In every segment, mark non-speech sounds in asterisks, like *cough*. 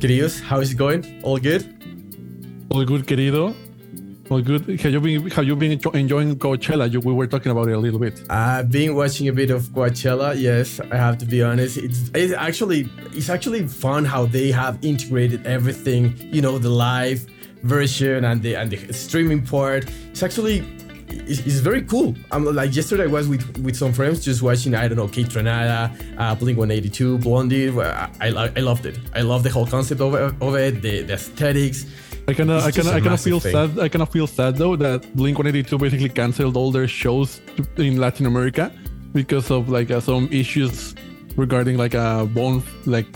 Queridos, how is it going? All good? All good, querido. All good. Have you been Have you been enjoying Coachella? You, we were talking about it a little bit. I've been watching a bit of Coachella. Yes, I have to be honest. It's, it's actually it's actually fun how they have integrated everything. You know, the live version and the and the streaming part. It's actually it's, it's very cool. I'm like yesterday I was with with some friends just watching I don't know Kaytranada, uh, Blink 182, Blondie. I, I I loved it. I love the whole concept of it, of it the, the aesthetics. I kind of, I kind of, I kind of feel thing. sad. I kind of feel sad though that Blink 182 basically canceled all their shows in Latin America because of like uh, some issues regarding like a bone like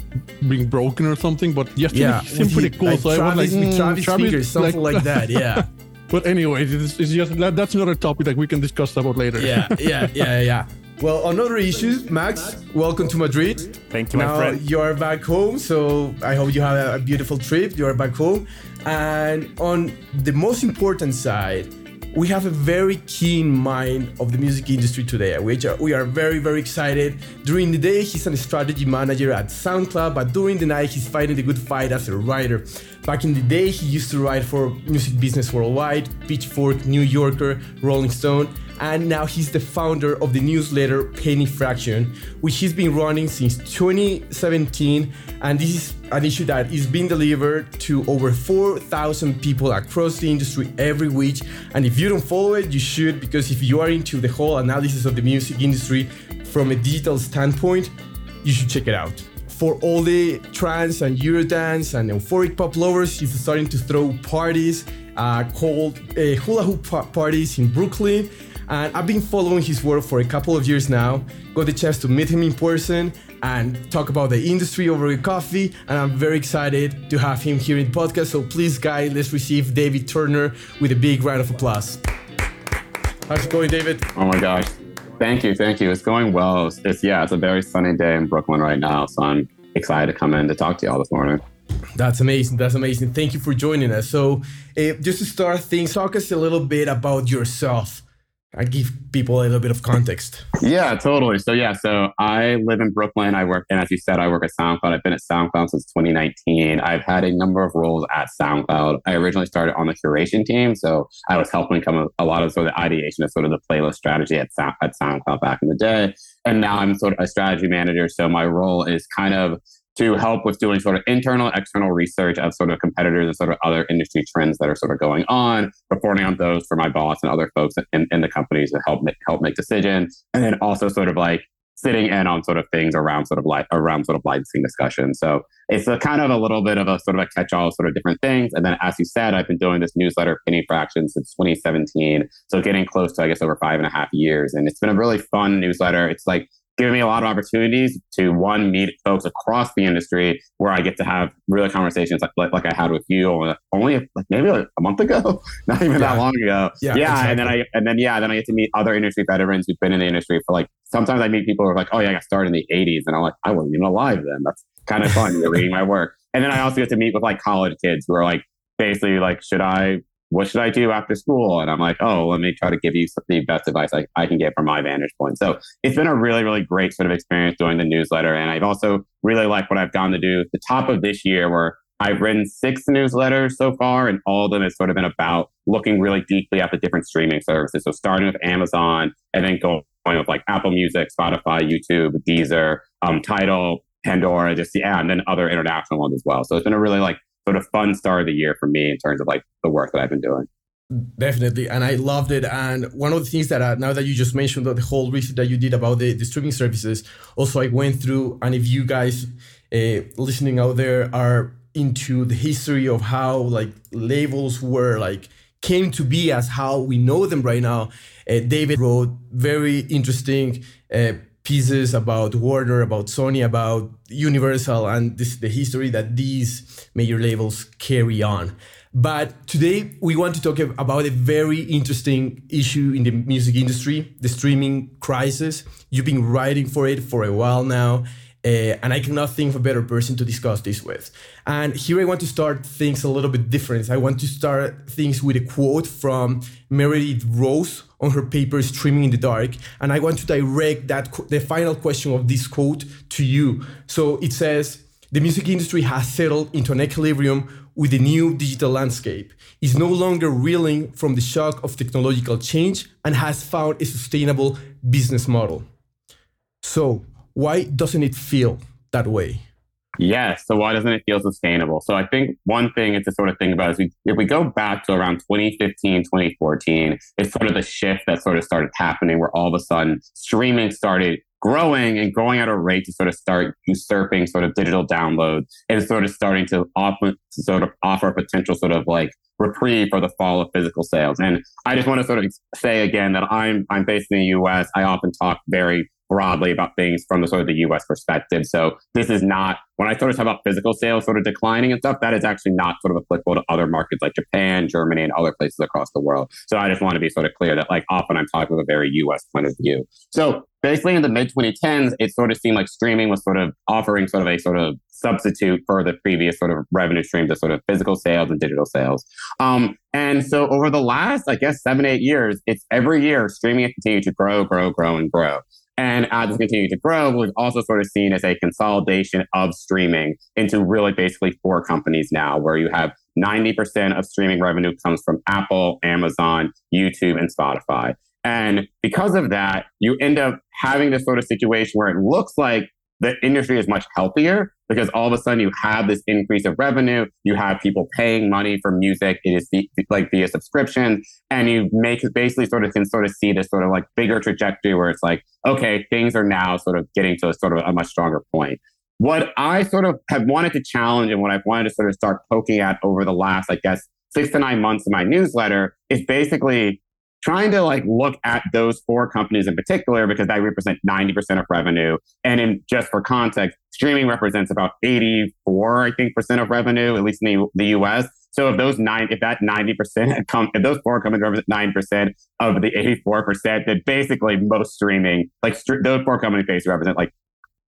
being broken or something. But yesterday yeah, seemed pretty cool. Like so Travis, I was like, mm, Travis, Travis fingers, something like, like that. *laughs* Yeah. But anyway, it's, it's just that, that's another topic that we can discuss about later. Yeah, *laughs* yeah, yeah, yeah. Well, another issue, Max. Welcome to Madrid. Thank you, now my friend. You're back home, so I hope you have a beautiful trip. You're back home. And on the most important side, we have a very keen mind of the music industry today, which uh, we are very, very excited. During the day, he's a strategy manager at SoundCloud, but during the night, he's fighting the good fight as a writer. Back in the day, he used to write for Music Business Worldwide, Pitchfork, New Yorker, Rolling Stone, and now he's the founder of the newsletter Penny Fraction, which he's been running since 2017. And this is an issue that is being delivered to over 4,000 people across the industry every week. And if you don't follow it, you should, because if you are into the whole analysis of the music industry from a digital standpoint, you should check it out for all the trance and Eurodance and euphoric pop lovers, he's starting to throw parties uh, called uh, hula hoop parties in Brooklyn. And I've been following his work for a couple of years now. Got the chance to meet him in person and talk about the industry over a coffee. And I'm very excited to have him here in the podcast. So please, guys, let's receive David Turner with a big round of applause. How's it going, David? Oh my gosh. Thank you. Thank you. It's going well. It's, it's yeah, it's a very sunny day in Brooklyn right now. So I'm excited to come in to talk to y'all this morning. That's amazing. That's amazing. Thank you for joining us. So, uh, just to start things, talk us a little bit about yourself. I give people a little bit of context. Yeah, totally. So yeah, so I live in Brooklyn. I work, and as you said, I work at SoundCloud. I've been at SoundCloud since 2019. I've had a number of roles at SoundCloud. I originally started on the curation team, so I was helping come a lot of sort of the ideation of sort of the playlist strategy at, Sound, at SoundCloud back in the day. And now I'm sort of a strategy manager. So my role is kind of to help with doing sort of internal, external research of sort of competitors and sort of other industry trends that are sort of going on, reporting on those for my boss and other folks in, in the companies to help make, help make decisions, and then also sort of like sitting in on sort of things around sort of like around sort of licensing discussion. So it's a kind of a little bit of a sort of a catch-all sort of different things. And then as you said, I've been doing this newsletter Penny Fraction since 2017. So getting close to I guess over five and a half years. And it's been a really fun newsletter. It's like giving me a lot of opportunities to one meet folks across the industry where I get to have real conversations like like, like I had with you only like maybe like a month ago, *laughs* not even yeah. that long ago. Yeah, yeah exactly. and then I and then yeah, then I get to meet other industry veterans who've been in the industry for like. Sometimes I meet people who are like, "Oh yeah, I got started in the '80s," and I'm like, "I wasn't even alive then." That's kind of fun. You're reading my work, and then I also get to meet with like college kids who are like basically like, "Should I what should I do after school? And I'm like, oh, let me try to give you the best advice I, I can get from my vantage point. So it's been a really, really great sort of experience doing the newsletter. And I've also really liked what I've gotten to do the top of this year where I've written six newsletters so far, and all of them has sort of been about looking really deeply at the different streaming services. So starting with Amazon and then going with like Apple Music, Spotify, YouTube, Deezer, um, Tidal, Pandora, just yeah, and then other international ones as well. So it's been a really like sort of fun start of the year for me in terms of like the work that I've been doing. Definitely, and I loved it. And one of the things that uh, now that you just mentioned the whole research that you did about the, the streaming services, also I went through. And if you guys uh, listening out there are into the history of how like labels were like came to be as how we know them right now, uh, David wrote very interesting uh, pieces about Warner, about Sony, about Universal, and this the history that these major labels carry on. But today we want to talk about a very interesting issue in the music industry, the streaming crisis. You've been writing for it for a while now. Uh, and I cannot think of a better person to discuss this with. And here I want to start things a little bit different. I want to start things with a quote from Meredith Rose on her paper Streaming in the Dark. And I want to direct that the final question of this quote to you. So it says, The music industry has settled into an equilibrium with the new digital landscape, is no longer reeling from the shock of technological change, and has found a sustainable business model. So, why doesn't it feel that way? Yes. So why doesn't it feel sustainable? So I think one thing is to sort of think about is we, if we go back to around 2015, 2014, it's sort of the shift that sort of started happening where all of a sudden streaming started growing and growing at a rate to sort of start usurping sort of digital downloads and sort of starting to offer sort of offer a potential sort of like reprieve for the fall of physical sales. And I just want to sort of say again that I'm I'm based in the US. I often talk very broadly about things from the sort of the US perspective. So this is not when I sort of talk about physical sales sort of declining and stuff, that is actually not sort of applicable to other markets like Japan, Germany, and other places across the world. So I just want to be sort of clear that like often I'm talking with a very US point of view. So basically in the mid 2010s, it sort of seemed like streaming was sort of offering sort of a sort of substitute for the previous sort of revenue streams of sort of physical sales and digital sales. Um, and so over the last, I guess, seven, eight years, it's every year streaming has continued to grow, grow, grow, and grow. And as it's continued to grow, we've also sort of seen as a consolidation of streaming into really basically four companies now, where you have 90% of streaming revenue comes from Apple, Amazon, YouTube, and Spotify. And because of that, you end up having this sort of situation where it looks like the industry is much healthier because all of a sudden you have this increase of revenue. You have people paying money for music. It is like via subscription, and you make basically sort of can sort of see this sort of like bigger trajectory where it's like, okay, things are now sort of getting to a sort of a much stronger point. What I sort of have wanted to challenge and what I've wanted to sort of start poking at over the last, I guess, six to nine months in my newsletter is basically trying to like look at those four companies in particular because they represent 90% of revenue. And in just for context, streaming represents about 84, I think, percent of revenue, at least in the, the US. So if those nine, if that 90% *laughs* come, if those four companies represent 9% of the 84%, then basically most streaming, like st- those four companies basically represent like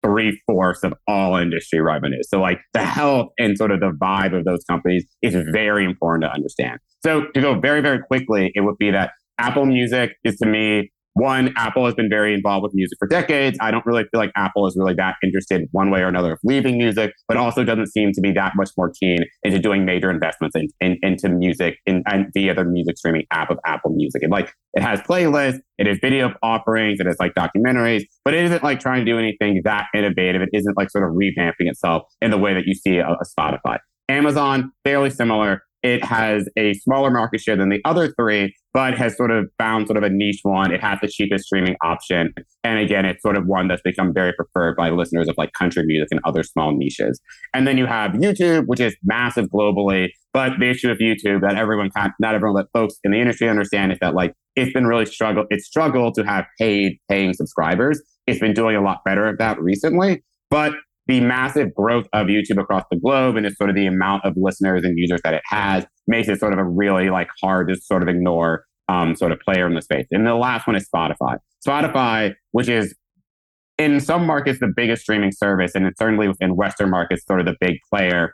three fourths of all industry revenue. So like the health and sort of the vibe of those companies is very important to understand. So to go very, very quickly, it would be that Apple Music is to me one, Apple has been very involved with music for decades. I don't really feel like Apple is really that interested one way or another of leaving music, but also doesn't seem to be that much more keen into doing major investments in, in, into music in, and via the music streaming app of Apple Music. And like it has playlists, it has video offerings, it has like documentaries, but it isn't like trying to do anything that innovative. It isn't like sort of revamping itself in the way that you see a, a Spotify. Amazon, fairly similar. It has a smaller market share than the other three, but has sort of found sort of a niche one. It has the cheapest streaming option. And again, it's sort of one that's become very preferred by listeners of like country music and other small niches. And then you have YouTube, which is massive globally. But the issue of YouTube that everyone not everyone but folks in the industry understand is that like it's been really struggle. It's struggled to have paid paying subscribers. It's been doing a lot better at that recently. But the massive growth of YouTube across the globe and just sort of the amount of listeners and users that it has makes it sort of a really like hard to sort of ignore um, sort of player in the space. And the last one is Spotify. Spotify, which is in some markets the biggest streaming service, and it's certainly within Western markets sort of the big player,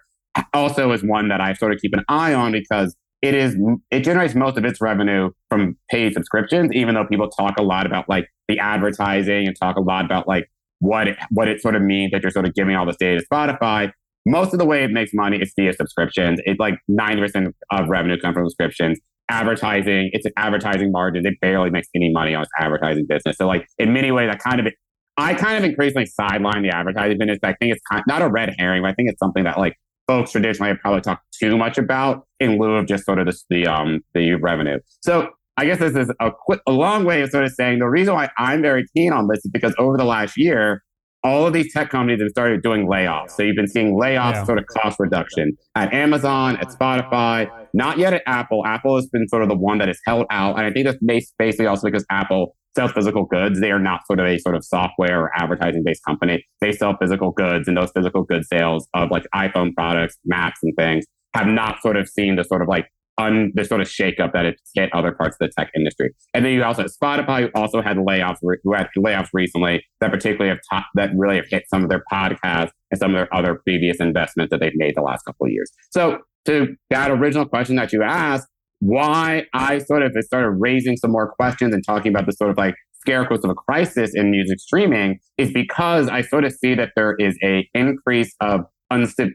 also is one that I sort of keep an eye on because it is it generates most of its revenue from paid subscriptions, even though people talk a lot about like the advertising and talk a lot about like what it, what it sort of means that you're sort of giving all this data to Spotify. Most of the way it makes money is via subscriptions. It's like 90% of revenue comes from subscriptions. Advertising, it's an advertising margin. It barely makes any money on its advertising business. So like in many ways, I kind of, I kind of increasingly sideline the advertising business. I think it's kind not a red herring, but I think it's something that like folks traditionally have probably talked too much about in lieu of just sort of the, the um the revenue. So I guess this is a quick, a long way of sort of saying the reason why I'm very keen on this is because over the last year, all of these tech companies have started doing layoffs. So you've been seeing layoffs, yeah. sort of cost reduction at Amazon, at Spotify, not yet at Apple. Apple has been sort of the one that has held out. And I think that's basically also because Apple sells physical goods. They are not sort of a sort of software or advertising based company. They sell physical goods and those physical goods sales of like iPhone products, Macs and things have not sort of seen the sort of like un, the sort of shakeup that it's hit other parts of the tech industry. And then you also Spotify, who also had layoffs, who had layoffs recently that particularly have ta- that really have hit some of their podcasts and some of their other previous investments that they've made the last couple of years. So to that original question that you asked, why I sort of started raising some more questions and talking about the sort of like scarecrows of a crisis in music streaming is because I sort of see that there is a increase of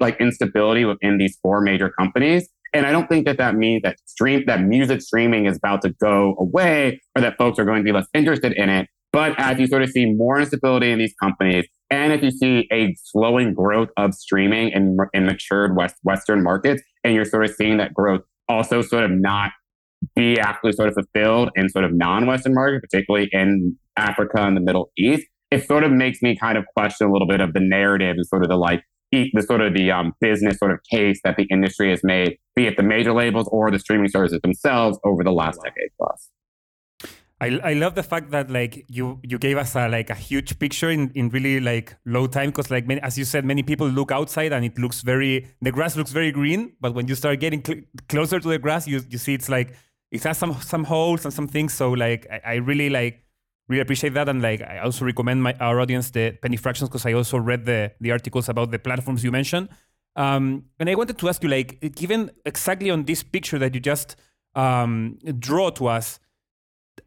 like instability within these four major companies. And I don't think that that means that stream that music streaming is about to go away or that folks are going to be less interested in it. But as you sort of see more instability in these companies, and if you see a slowing growth of streaming in, in matured West, Western markets, and you're sort of seeing that growth also sort of not be actually sort of fulfilled in sort of non-Western markets, particularly in Africa and the Middle East, it sort of makes me kind of question a little bit of the narrative and sort of the like the sort of the um, business sort of case that the industry has made, be it the major labels or the streaming services themselves over the last decade plus. I, I love the fact that like you you gave us a like a huge picture in, in really like low time because like many, as you said many people look outside and it looks very the grass looks very green but when you start getting cl- closer to the grass you you see it's like it has some some holes and some things so like I, I really like really appreciate that and like I also recommend my our audience the penny fractions because I also read the the articles about the platforms you mentioned um, and I wanted to ask you like given exactly on this picture that you just um, draw to us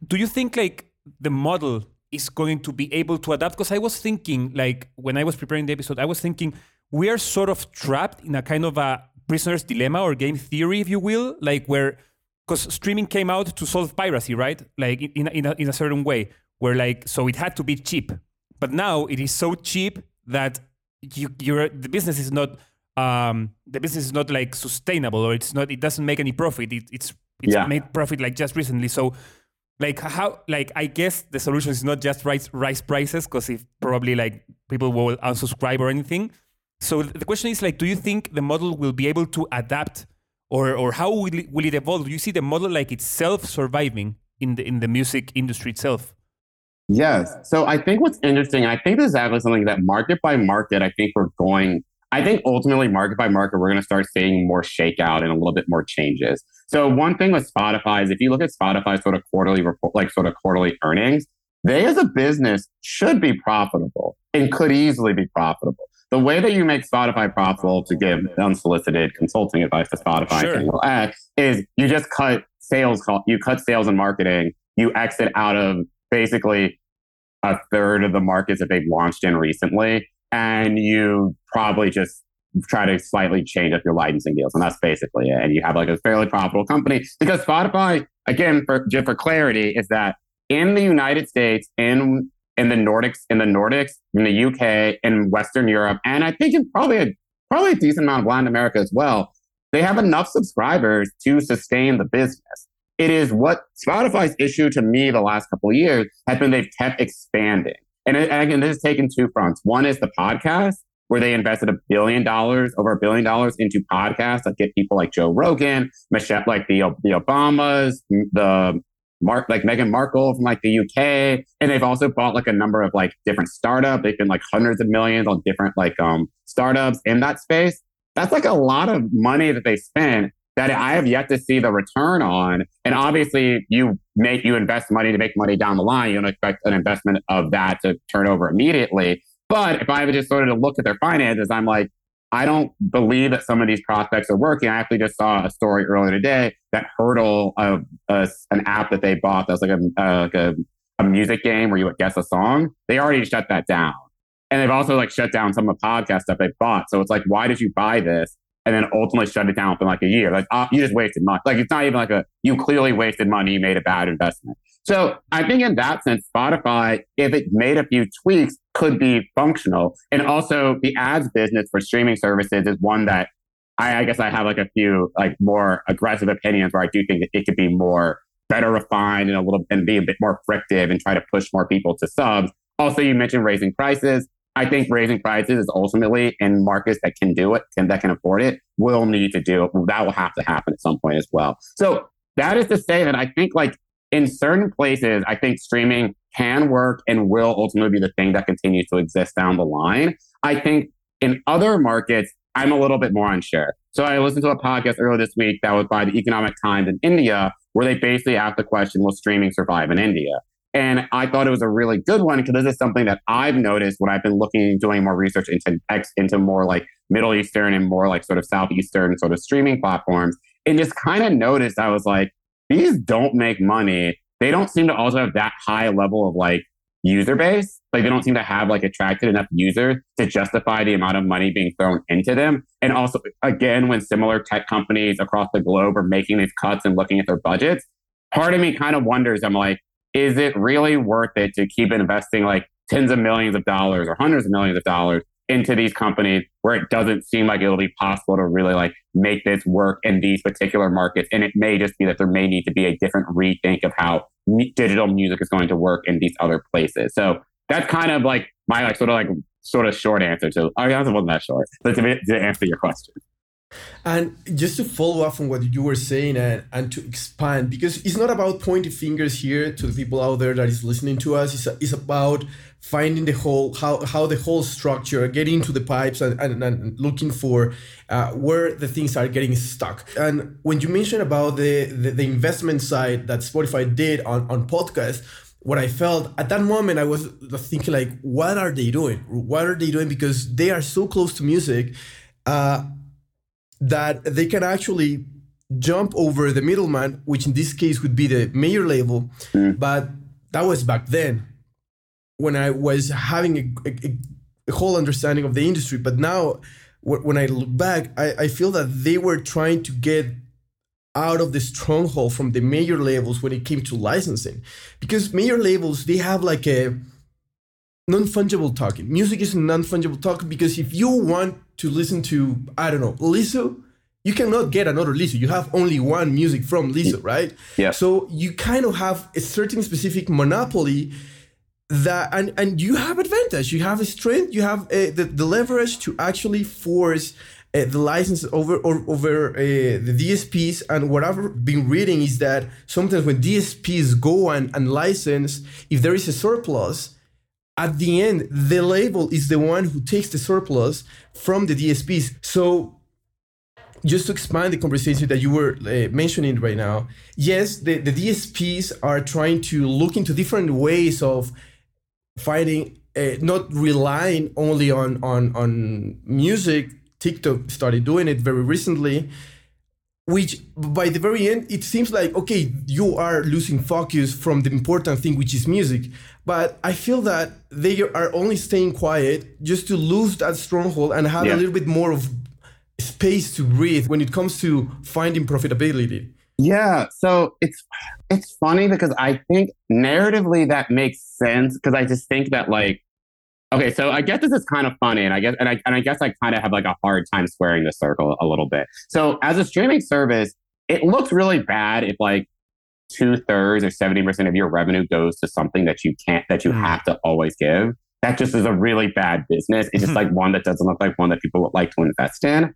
do you think like the model is going to be able to adapt? Because I was thinking, like when I was preparing the episode, I was thinking we are sort of trapped in a kind of a prisoner's dilemma or game theory, if you will, like where because streaming came out to solve piracy, right? Like in in a, in a certain way, where like so it had to be cheap, but now it is so cheap that you you're the business is not um the business is not like sustainable or it's not it doesn't make any profit. It, it's it's yeah. made profit like just recently. So like how like i guess the solution is not just rise, rise prices because if probably like people will unsubscribe or anything so the question is like do you think the model will be able to adapt or or how will it, will it evolve do you see the model like itself surviving in the in the music industry itself yes so i think what's interesting i think this is actually something that market by market i think we're going I think ultimately, market by market, we're going to start seeing more shakeout and a little bit more changes. So one thing with Spotify is if you look at Spotify sort of quarterly report, like sort of quarterly earnings, they as a business should be profitable and could easily be profitable. The way that you make Spotify profitable to give unsolicited consulting advice to Spotify sure. add, is you just cut sales, you cut sales and marketing, you exit out of basically a third of the markets that they've launched in recently and you probably just try to slightly change up your licensing deals. And that's basically it. And you have like a fairly profitable company because Spotify, again, for, just for clarity, is that in the United States, in in the Nordics, in the Nordics, in the UK, in Western Europe, and I think in probably a probably a decent amount of Latin America as well, they have enough subscribers to sustain the business. It is what Spotify's issue to me the last couple of years has been they've kept expanding. And, again, this has taken two fronts. One is the podcast, where they invested a billion dollars, over a billion dollars into podcasts that get people like Joe Rogan, Michelle, like the the Obamas, the Mark, like Meghan Markle from like the UK, and they've also bought like a number of like different startups. They've been like hundreds of millions on different like um startups in that space. That's like a lot of money that they spend that I have yet to see the return on. And obviously, you make you invest money to make money down the line. You don't expect an investment of that to turn over immediately. But if I just sort of look at their finances, I'm like, I don't believe that some of these prospects are working. I actually just saw a story earlier today that Heardle, uh, uh, an app that they bought that's like a, uh, like a, a music game where you would guess a song. They already shut that down. And they've also like shut down some of the podcast stuff they bought. So it's like, why did you buy this? And then ultimately shut it down within like a year. Like uh, you just wasted money. Like it's not even like a you clearly wasted money. You made a bad investment. So I think in that sense, Spotify, if it made a few tweaks, could be functional. And also the ads business for streaming services is one that I, I guess I have like a few like more aggressive opinions where I do think that it could be more better refined and a little and be a bit more frictive and try to push more people to subs. Also, you mentioned raising prices. I think raising prices is ultimately in markets that can do it and that can afford it will need to do it. That will have to happen at some point as well. So that is to say that I think like in certain places, I think streaming can work and will ultimately be the thing that continues to exist down the line. I think in other markets, I'm a little bit more unsure. So I listened to a podcast earlier this week that was by the Economic Times in India, where they basically asked the question, will streaming survive in India? And I thought it was a really good one because this is something that I've noticed when I've been looking, doing more research into into more like Middle Eastern and more like sort of Southeastern sort of streaming platforms, and just kind of noticed I was like, these don't make money. They don't seem to also have that high level of like user base. Like they don't seem to have like attracted enough users to justify the amount of money being thrown into them. And also, again, when similar tech companies across the globe are making these cuts and looking at their budgets, part of me kind of wonders, I'm like, is it really worth it to keep investing like tens of millions of dollars or hundreds of millions of dollars into these companies where it doesn't seem like it'll be possible to really like make this work in these particular markets. And it may just be that there may need to be a different rethink of how digital music is going to work in these other places. So that's kind of like my like sort of like sort of short answer to. I guess it wasn't that short, but to, to answer your question. And just to follow up on what you were saying and, and to expand, because it's not about pointing fingers here to the people out there that is listening to us. It's, it's about finding the whole, how, how the whole structure, getting into the pipes and, and, and looking for uh, where the things are getting stuck. And when you mentioned about the, the, the investment side that Spotify did on, on podcasts, what I felt at that moment, I was thinking like, what are they doing? What are they doing? Because they are so close to music. Uh, that they can actually jump over the middleman, which in this case would be the major label. Mm. But that was back then when I was having a, a, a, whole understanding of the industry. But now, when I look back, I, I feel that they were trying to get out of the stronghold from the major labels when it came to licensing because major labels they have like a non-fungible token music is a non-fungible token because if you want to listen to, I don't know, Lizzo, you cannot get another Lizzo. You have only one music from Lizzo, right? Yeah. So you kind of have a certain specific monopoly that, and, and you have advantage. You have a strength. You have a, uh, the, the leverage to actually force uh, the license over or, over uh, the DSPs. And what I've been reading is that sometimes when DSPs go and, and license, if there is a surplus, at the end, the label is the one who takes the surplus from the DSPs. So, just to expand the conversation that you were uh, mentioning right now, yes, the, the DSPs are trying to look into different ways of finding, uh, not relying only on, on, on music. TikTok started doing it very recently which by the very end it seems like okay you are losing focus from the important thing which is music but i feel that they are only staying quiet just to lose that stronghold and have yeah. a little bit more of space to breathe when it comes to finding profitability yeah so it's it's funny because i think narratively that makes sense because i just think that like Okay, so I guess this is kind of funny, and I guess and I and I guess I kind of have like a hard time squaring the circle a little bit. So as a streaming service, it looks really bad if like two thirds or seventy percent of your revenue goes to something that you can't that you hmm. have to always give. That just is a really bad business. It's just like one that doesn't look like one that people would like to invest in.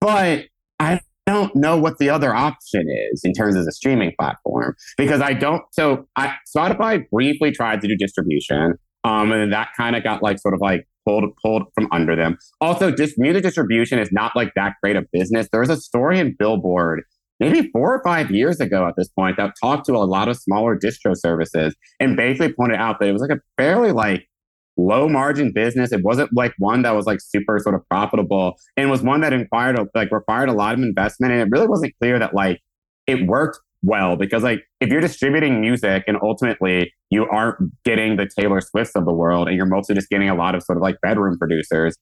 But I don't know what the other option is in terms of the streaming platform because I don't. So I, Spotify briefly tried to do distribution. Um, and that kind of got like sort of like pulled pulled from under them. Also, just music distribution is not like that great a business. There was a story in Billboard maybe four or five years ago at this point that talked to a lot of smaller distro services and basically pointed out that it was like a fairly like low margin business. It wasn't like one that was like super sort of profitable and was one that inquired like required a lot of investment. And it really wasn't clear that like it worked well because like if you're distributing music and ultimately you aren't getting the Taylor Swifts of the world and you're mostly just getting a lot of sort of like bedroom producers,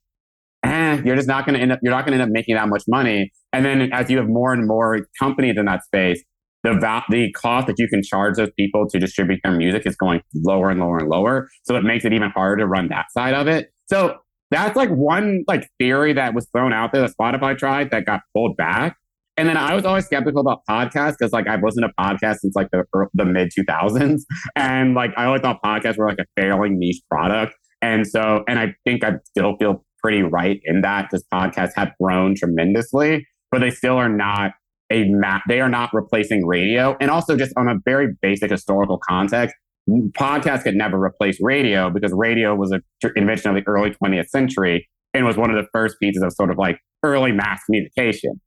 eh, *clears throat* you're just not going to end up you're not going to end up making that much money. And then as you have more and more companies in that space, the va- the cost that you can charge those people to distribute their music is going lower and lower and lower. So it makes it even harder to run that side of it. So that's like one like theory that was thrown out there that Spotify tried that got pulled back. And then I was always skeptical about podcasts because like I've listened to podcasts since like the the mid 2000s, and like I always thought podcasts were like a failing niche product. And so, and I think I still feel pretty right in that because podcasts have grown tremendously, but they still are not a map. They are not replacing radio. And also, just on a very basic historical context, podcasts could never replace radio because radio was an invention of the early 20th century and was one of the first pieces of sort of like early mass communication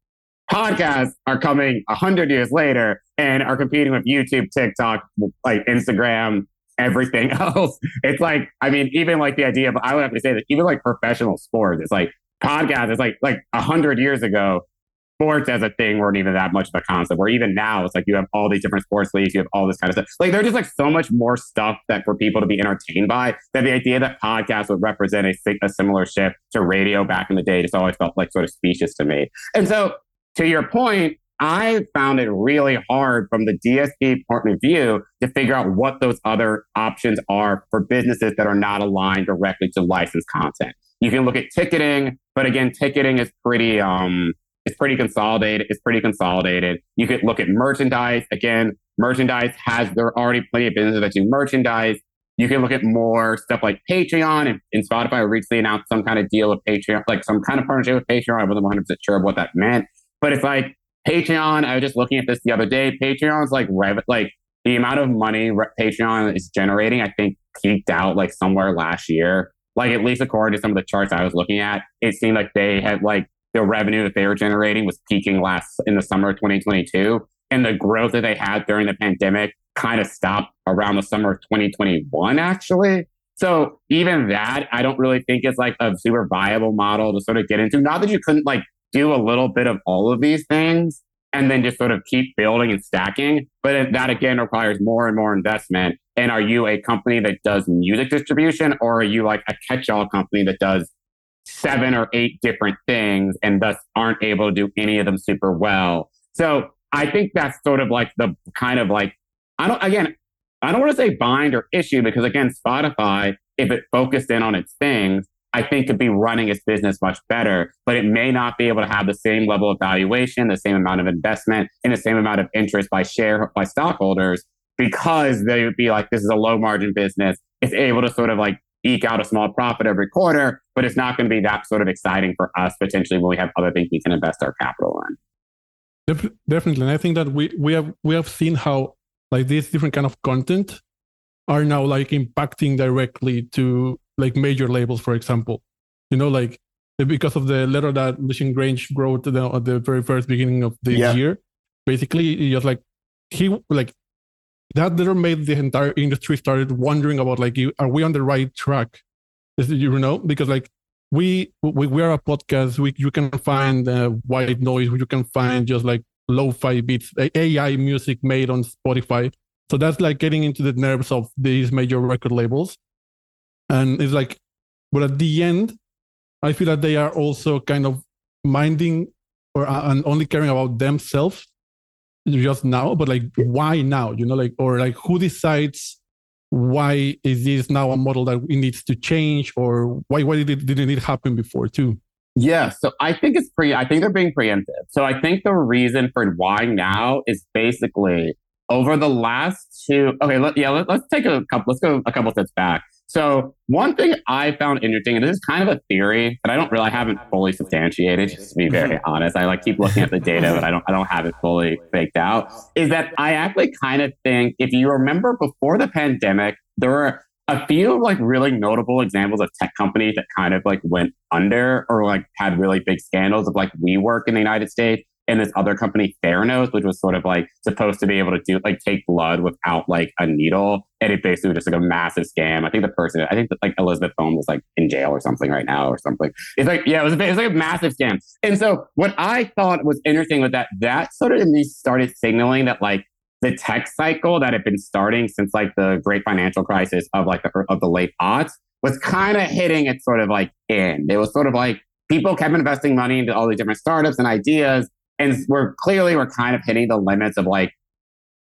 podcasts are coming a hundred years later and are competing with YouTube, TikTok, like Instagram, everything *laughs* else. It's like, I mean, even like the idea of, I would have to say that even like professional sports, it's like podcast is like, like a hundred years ago, sports as a thing weren't even that much of a concept. Where even now it's like you have all these different sports leagues, you have all this kind of stuff. Like there's just like so much more stuff that for people to be entertained by. That the idea that podcasts would represent a, a similar shift to radio back in the day just always felt like sort of specious to me. And so to your point, I found it really hard from the DSP point of view to figure out what those other options are for businesses that are not aligned directly to licensed content. You can look at ticketing, but again, ticketing is pretty um it's pretty consolidated. It's pretty consolidated. You could look at merchandise. Again, merchandise has there are already plenty of businesses that do merchandise. You can look at more stuff like Patreon and, and Spotify recently announced some kind of deal with Patreon, like some kind of partnership with Patreon. I wasn't 100 percent sure of what that meant, but it's like Patreon. I was just looking at this the other day. Patreon's like rev- like the amount of money Patreon is generating. I think peaked out like somewhere last year like at least according to some of the charts I was looking at, it seemed like they had like the revenue that they were generating was peaking last in the summer of 2022. And the growth that they had during the pandemic kind of stopped around the summer of 2021, actually. So even that, I don't really think is like a super viable model to sort of get into. Not that you couldn't like do a little bit of all of these things and then just sort of keep building and stacking, but that again requires more and more investment. And are you a company that does music distribution or are you like a catch all company that does seven or eight different things and thus aren't able to do any of them super well? So I think that's sort of like the kind of like, I don't, again, I don't want to say bind or issue because again, Spotify, if it focused in on its things, I think could be running its business much better, but it may not be able to have the same level of valuation, the same amount of investment, and the same amount of interest by share by stockholders because they would be like, this is a low margin business. It's able to sort of like eke out a small profit every quarter, but it's not going to be that sort of exciting for us potentially when we have other things we can invest our capital in. Definitely, and I think that we we have we have seen how like these different kind of content are now like impacting directly to like major labels, for example. You know, like because of the letter that Lucian Grainge wrote at the, at the very first beginning of the yeah. year, basically, just like he like that letter made the entire industry started wondering about like are we on the right track? Is, you know because like we we, we are a podcast. We you can find uh, white noise. You can find just like lo-fi beats ai music made on spotify. So that's like getting into the nerves of these major record labels and it's like but at the end i feel that they are also kind of minding or uh, and only caring about themselves just now, but like why now? You know, like or like who decides why is this now a model that it needs to change, or why why did it didn't it happen before too? Yeah, so I think it's pretty. I think they're being preemptive. So I think the reason for why now is basically over the last two. Okay, let, yeah, let, us take a couple. Let's go a couple steps back. So one thing I found interesting, and this is kind of a theory that I don't really I haven't fully substantiated, just to be very honest. I like keep looking at the data, but I don't I don't have it fully faked out. Is that I actually kind of think if you remember before the pandemic, there were a few like really notable examples of tech companies that kind of like went under or like had really big scandals of like WeWork in the United States and this other company, Theranos, which was sort of like supposed to be able to do like take blood without like a needle. And it basically was just like a massive scam. I think the person, I think that like Elizabeth Holmes was like in jail or something right now or something. It's like, yeah, it was, a, it was like a massive scam. And so what I thought was interesting was that that sort of least started signaling that like the tech cycle that had been starting since like the great financial crisis of like the, of the late aughts was kind of hitting its sort of like end. It was sort of like people kept investing money into all these different startups and ideas and we're clearly we're kind of hitting the limits of like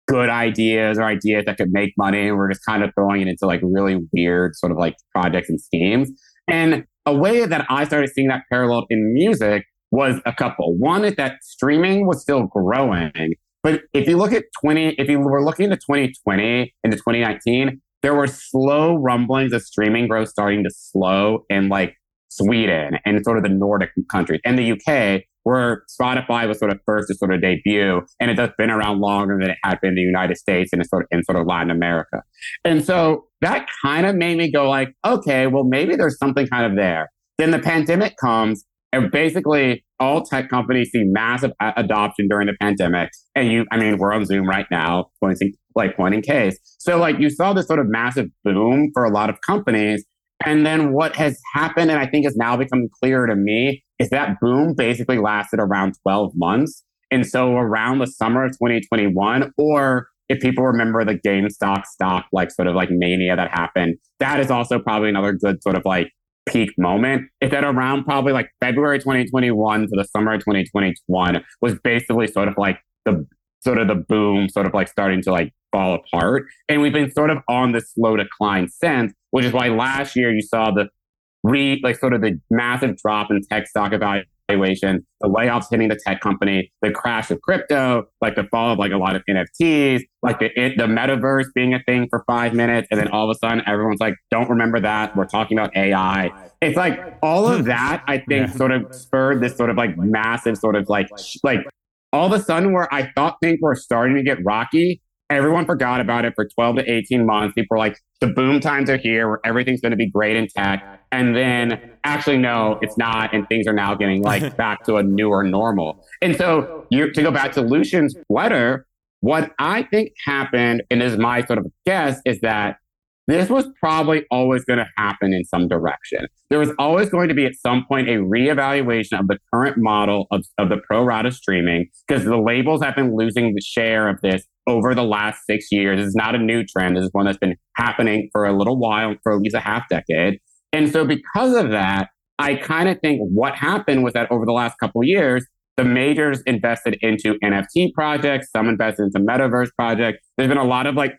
good ideas or ideas that could make money. And we're just kind of throwing it into like really weird sort of like projects and schemes. And a way that I started seeing that parallel in music was a couple. One is that streaming was still growing. But if you look at 20, if you were looking into 2020 into 2019, there were slow rumblings of streaming growth starting to slow in like Sweden and sort of the Nordic countries and the UK where Spotify was sort of first to sort of debut, and it has been around longer than it had been in the United States and sort of in sort of Latin America. And so that kind of made me go like, okay, well maybe there's something kind of there. Then the pandemic comes, and basically all tech companies see massive adoption during the pandemic. And you, I mean, we're on Zoom right now, pointing like pointing case. So like you saw this sort of massive boom for a lot of companies. And then what has happened, and I think has now become clear to me, is that boom basically lasted around 12 months. And so around the summer of 2021, or if people remember the GameStop stock, like sort of like mania that happened, that is also probably another good sort of like peak moment. Is that around probably like February 2021 to the summer of 2021 was basically sort of like the sort of the boom, sort of like starting to like fall apart. And we've been sort of on this slow decline since, which is why last year you saw the re like sort of the massive drop in tech stock evaluation, the layoffs hitting the tech company, the crash of crypto, like the fall of like a lot of NFTs, like the it, the metaverse being a thing for five minutes, and then all of a sudden everyone's like, "Don't remember that. We're talking about AI." It's like all of that. I think yeah. sort of spurred this sort of like massive sort of like like all of a sudden where I thought things were starting to get rocky. Everyone forgot about it for 12 to 18 months. People were like, the boom times are here where everything's going to be great in tech. And then actually, no, it's not. And things are now getting like *laughs* back to a newer normal. And so you, to go back to Lucian's letter, what I think happened, and is my sort of guess, is that this was probably always going to happen in some direction. There was always going to be at some point a reevaluation of the current model of, of the pro rata streaming because the labels have been losing the share of this over the last six years. This is not a new trend. This is one that's been happening for a little while, for at least a half decade. And so because of that, I kind of think what happened was that over the last couple years, the majors invested into NFT projects, some invested into metaverse projects. There's been a lot of like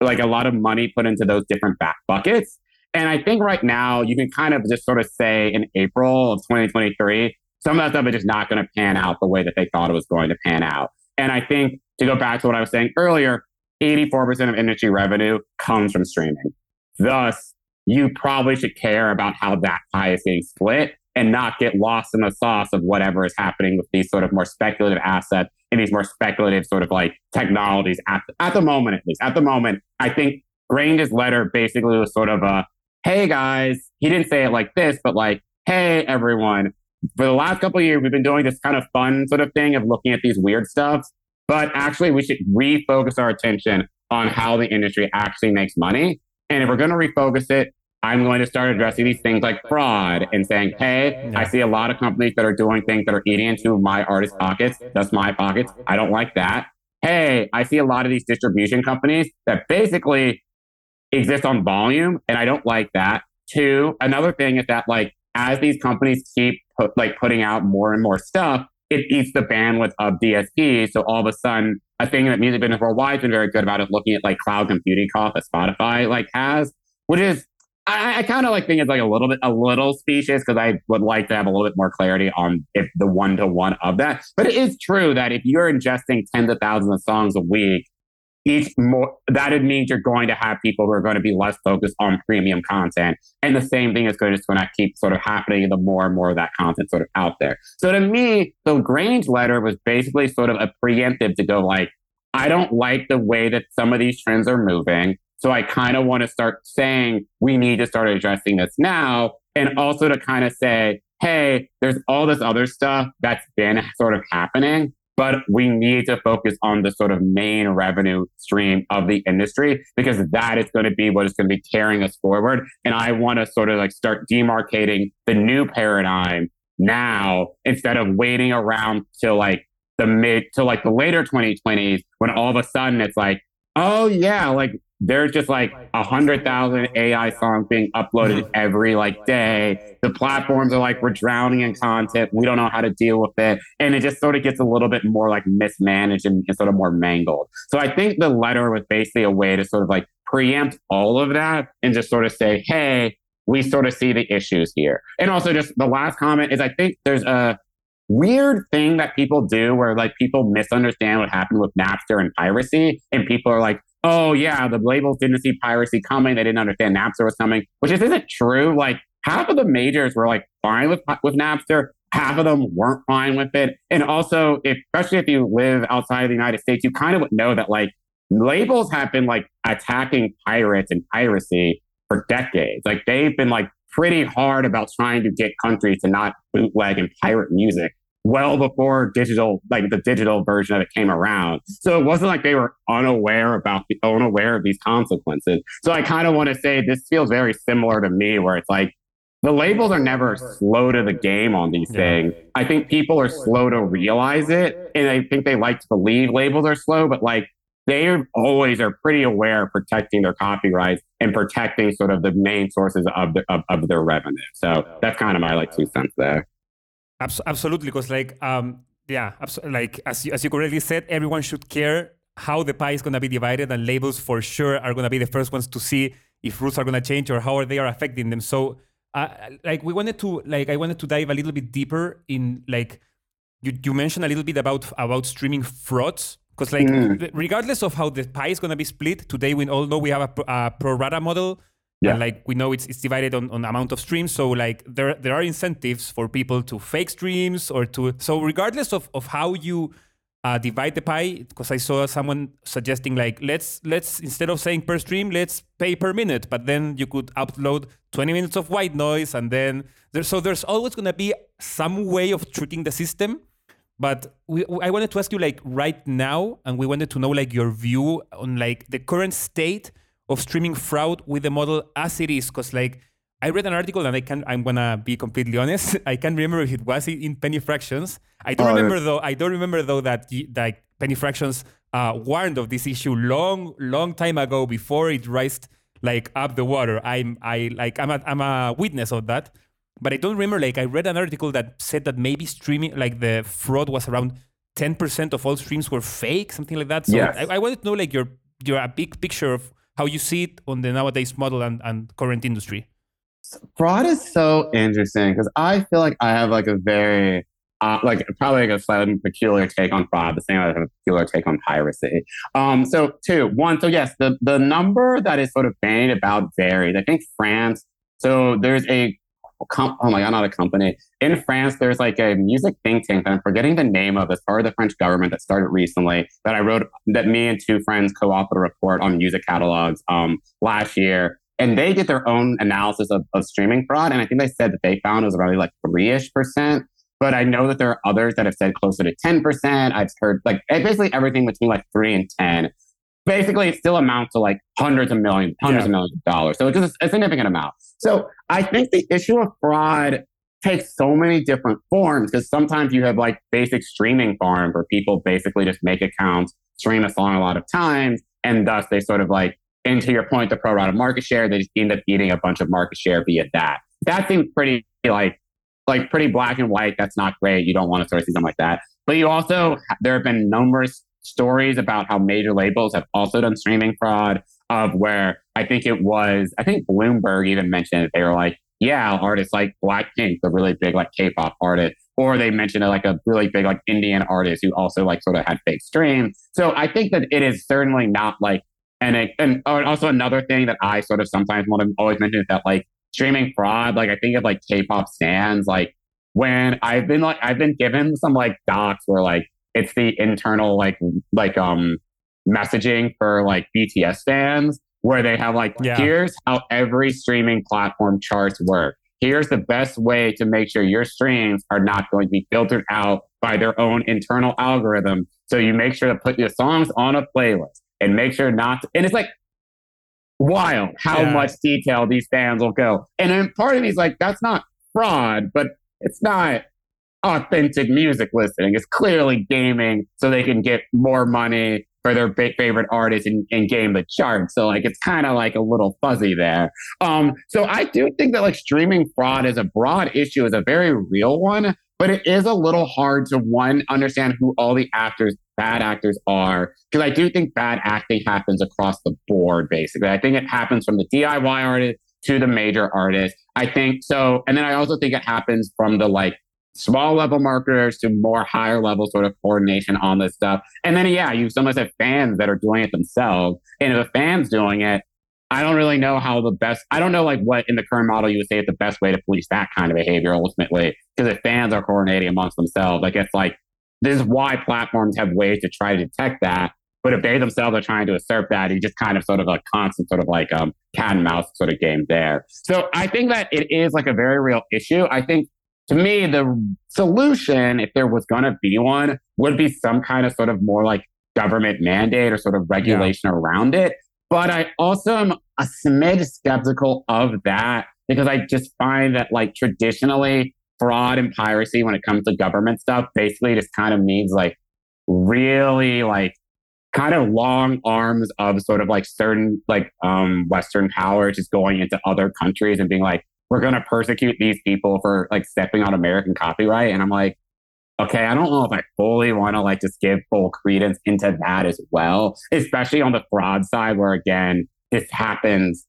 like a lot of money put into those different back buckets. And I think right now you can kind of just sort of say in April of 2023, some of that stuff is just not going to pan out the way that they thought it was going to pan out. And I think to go back to what I was saying earlier, 84% of industry revenue comes from streaming. Thus, you probably should care about how that pie is getting split and not get lost in the sauce of whatever is happening with these sort of more speculative assets and these more speculative sort of like technologies at, at the moment, at least. At the moment, I think Grainge's letter basically was sort of a, hey guys, he didn't say it like this, but like, hey everyone, for the last couple of years, we've been doing this kind of fun sort of thing of looking at these weird stuff, but actually we should refocus our attention on how the industry actually makes money. And if we're going to refocus it, I'm going to start addressing these things like fraud and saying, hey, I see a lot of companies that are doing things that are eating into my artist pockets. That's my pockets. I don't like that. Hey, I see a lot of these distribution companies that basically exist on volume, and I don't like that. Two, another thing is that like as these companies keep put, like putting out more and more stuff, it eats the bandwidth of DSPs. So all of a sudden, a thing that music business worldwide has been very good about is looking at like cloud computing costs that Spotify like has, which is I, I kind of like think it's like a little bit a little specious because I would like to have a little bit more clarity on if the one to one of that. But it is true that if you're ingesting tens of thousands of songs a week, each more that it means you're going to have people who are going to be less focused on premium content. And the same thing is going to, going to keep sort of happening the more and more of that content sort of out there. So to me, the Grainge letter was basically sort of a preemptive to go like, I don't like the way that some of these trends are moving. So I kind of want to start saying we need to start addressing this now. And also to kind of say, hey, there's all this other stuff that's been sort of happening, but we need to focus on the sort of main revenue stream of the industry because that is going to be what is going to be carrying us forward. And I want to sort of like start demarcating the new paradigm now instead of waiting around till like the mid to like the later 2020s when all of a sudden it's like, oh yeah, like there's just like a hundred thousand AI songs being uploaded *laughs* every like day. The platforms are like, we're drowning in content. We don't know how to deal with it. And it just sort of gets a little bit more like mismanaged and, and sort of more mangled. So I think the letter was basically a way to sort of like preempt all of that and just sort of say, hey, we sort of see the issues here. And also just the last comment is I think there's a weird thing that people do where like people misunderstand what happened with Napster and piracy. And people are like, oh yeah, the labels didn't see piracy coming. They didn't understand Napster was coming, which just isn't true. Like half of the majors were like fine with with Napster. Half of them weren't fine with it. And also, if, especially if you live outside of the United States, you kind of would know that like labels have been like attacking pirates and piracy for decades. Like they've been like pretty hard about trying to get countries to not bootleg and pirate music well before digital, like the digital version of it came around. So it wasn't like they were unaware about the unaware of these consequences. So I kind of want to say this feels very similar to me, where it's like the labels are never slow to the game on these yeah. things. I think people are slow to realize it, and I think they like to believe labels are slow, but like they always are pretty aware of protecting their copyrights and protecting sort of the main sources of the, of, of their revenue. So that's kind of my like two cents there. Absolutely, because like um yeah, like as you, as you correctly said, everyone should care how the pie is going to be divided, and labels for sure are going to be the first ones to see if rules are going to change or how they are affecting them. So uh, like we wanted to like I wanted to dive a little bit deeper in like you, you mentioned a little bit about about streaming frauds because like mm. regardless of how the pie is going to be split today we all know we have a, a pro rata model yeah. and like we know it's, it's divided on, on amount of streams. So like there there are incentives for people to fake streams or to so regardless of, of how you uh, divide the pie because I saw someone suggesting like let's let's instead of saying per stream let's pay per minute. But then you could upload 20 minutes of white noise and then there, so there's always going to be some way of tricking the system. But we, I wanted to ask you like right now and we wanted to know like your view on like the current state of streaming fraud with the model as it is because like I read an article and I can I'm gonna be completely honest. *laughs* I can't remember if it was in penny fractions. I don't oh, remember yeah. though. I don't remember though that like penny fractions uh, warned of this issue long, long time ago before it raised like up the water. I'm I like I'm a, I'm a witness of that. But I don't remember. Like I read an article that said that maybe streaming like the fraud was around ten percent of all streams were fake, something like that. So yes. I, I wanted to know like your your a big picture of how you see it on the nowadays model and, and current industry fraud is so interesting because I feel like I have like a very uh, like probably like a slightly peculiar take on fraud, the same as a peculiar take on piracy. Um, so two, one, so yes, the the number that is sort of bandied about varies. I think France. So there's a com- oh my god, not a company in France. There's like a music think tank that I'm forgetting the name of. It's part of the French government that started recently. That I wrote that me and two friends co-authored a report on music catalogs um, last year and they did their own analysis of, of streaming fraud. And I think they said that they found it was around like three ish percent. But I know that there are others that have said closer to 10%. I've heard like basically everything between like three and 10. Basically, it still amounts to like hundreds of millions, hundreds yeah. of millions of dollars. So it's just a significant amount. So I think the issue of fraud takes so many different forms because sometimes you have like basic streaming farms where people basically just make accounts, stream a song a lot of times, and thus they sort of like and to your point, the pro rata market share, they just end up eating a bunch of market share via that. That seems pretty like like pretty black and white. That's not great. You don't want to sort of see something like that. But you also there have been numerous stories about how major labels have also done streaming fraud of where I think it was I think Bloomberg even mentioned it. They were like, yeah, artists like Blackpink, the really big like K-pop artist, or they mentioned like a really big like Indian artist who also like sort of had fake streams. So I think that it is certainly not like and it, oh, and also another thing that I sort of sometimes want to always mention is that like streaming fraud, like I think of like K-pop stands, like when I've been like I've been given some like docs where like it's the internal like like um messaging for like BTS fans where they have like yeah. here's how every streaming platform charts work. Here's the best way to make sure your streams are not going to be filtered out by their own internal algorithm. So you make sure to put your songs on a playlist and make sure not to, and it's like wild how yeah. much detail these fans will go. And then part of me is like, that's not fraud, but it's not authentic music listening. It's clearly gaming so they can get more money for their big favorite artists and, and game the charts. So like it's kind of like a little fuzzy there. Um, so I do think that like streaming fraud is a broad issue, is a very real one, but it is a little hard to one understand who all the actors bad actors are because I do think bad acting happens across the board. Basically, I think it happens from the DIY artist to the major artist. I think so, and then I also think it happens from the like small level marketers to more higher level sort of coordination on this stuff. And then yeah, you sometimes have fans that are doing it themselves, and if a fan's doing it. I don't really know how the best, I don't know like what in the current model you would say is the best way to police that kind of behavior ultimately. Because if fans are coordinating amongst themselves, like it's like this is why platforms have ways to try to detect that. But if they themselves are trying to assert that, you just kind of sort of a constant sort of like um, cat and mouse sort of game there. So I think that it is like a very real issue. I think to me, the solution, if there was going to be one, would be some kind of sort of more like government mandate or sort of regulation yeah. around it. But I also am a smidge skeptical of that because I just find that like traditionally fraud and piracy when it comes to government stuff basically just kind of means like really like kind of long arms of sort of like certain like um western powers just going into other countries and being like we're going to persecute these people for like stepping on american copyright and i'm like okay i don't know if i fully want to like just give full credence into that as well especially on the fraud side where again this happens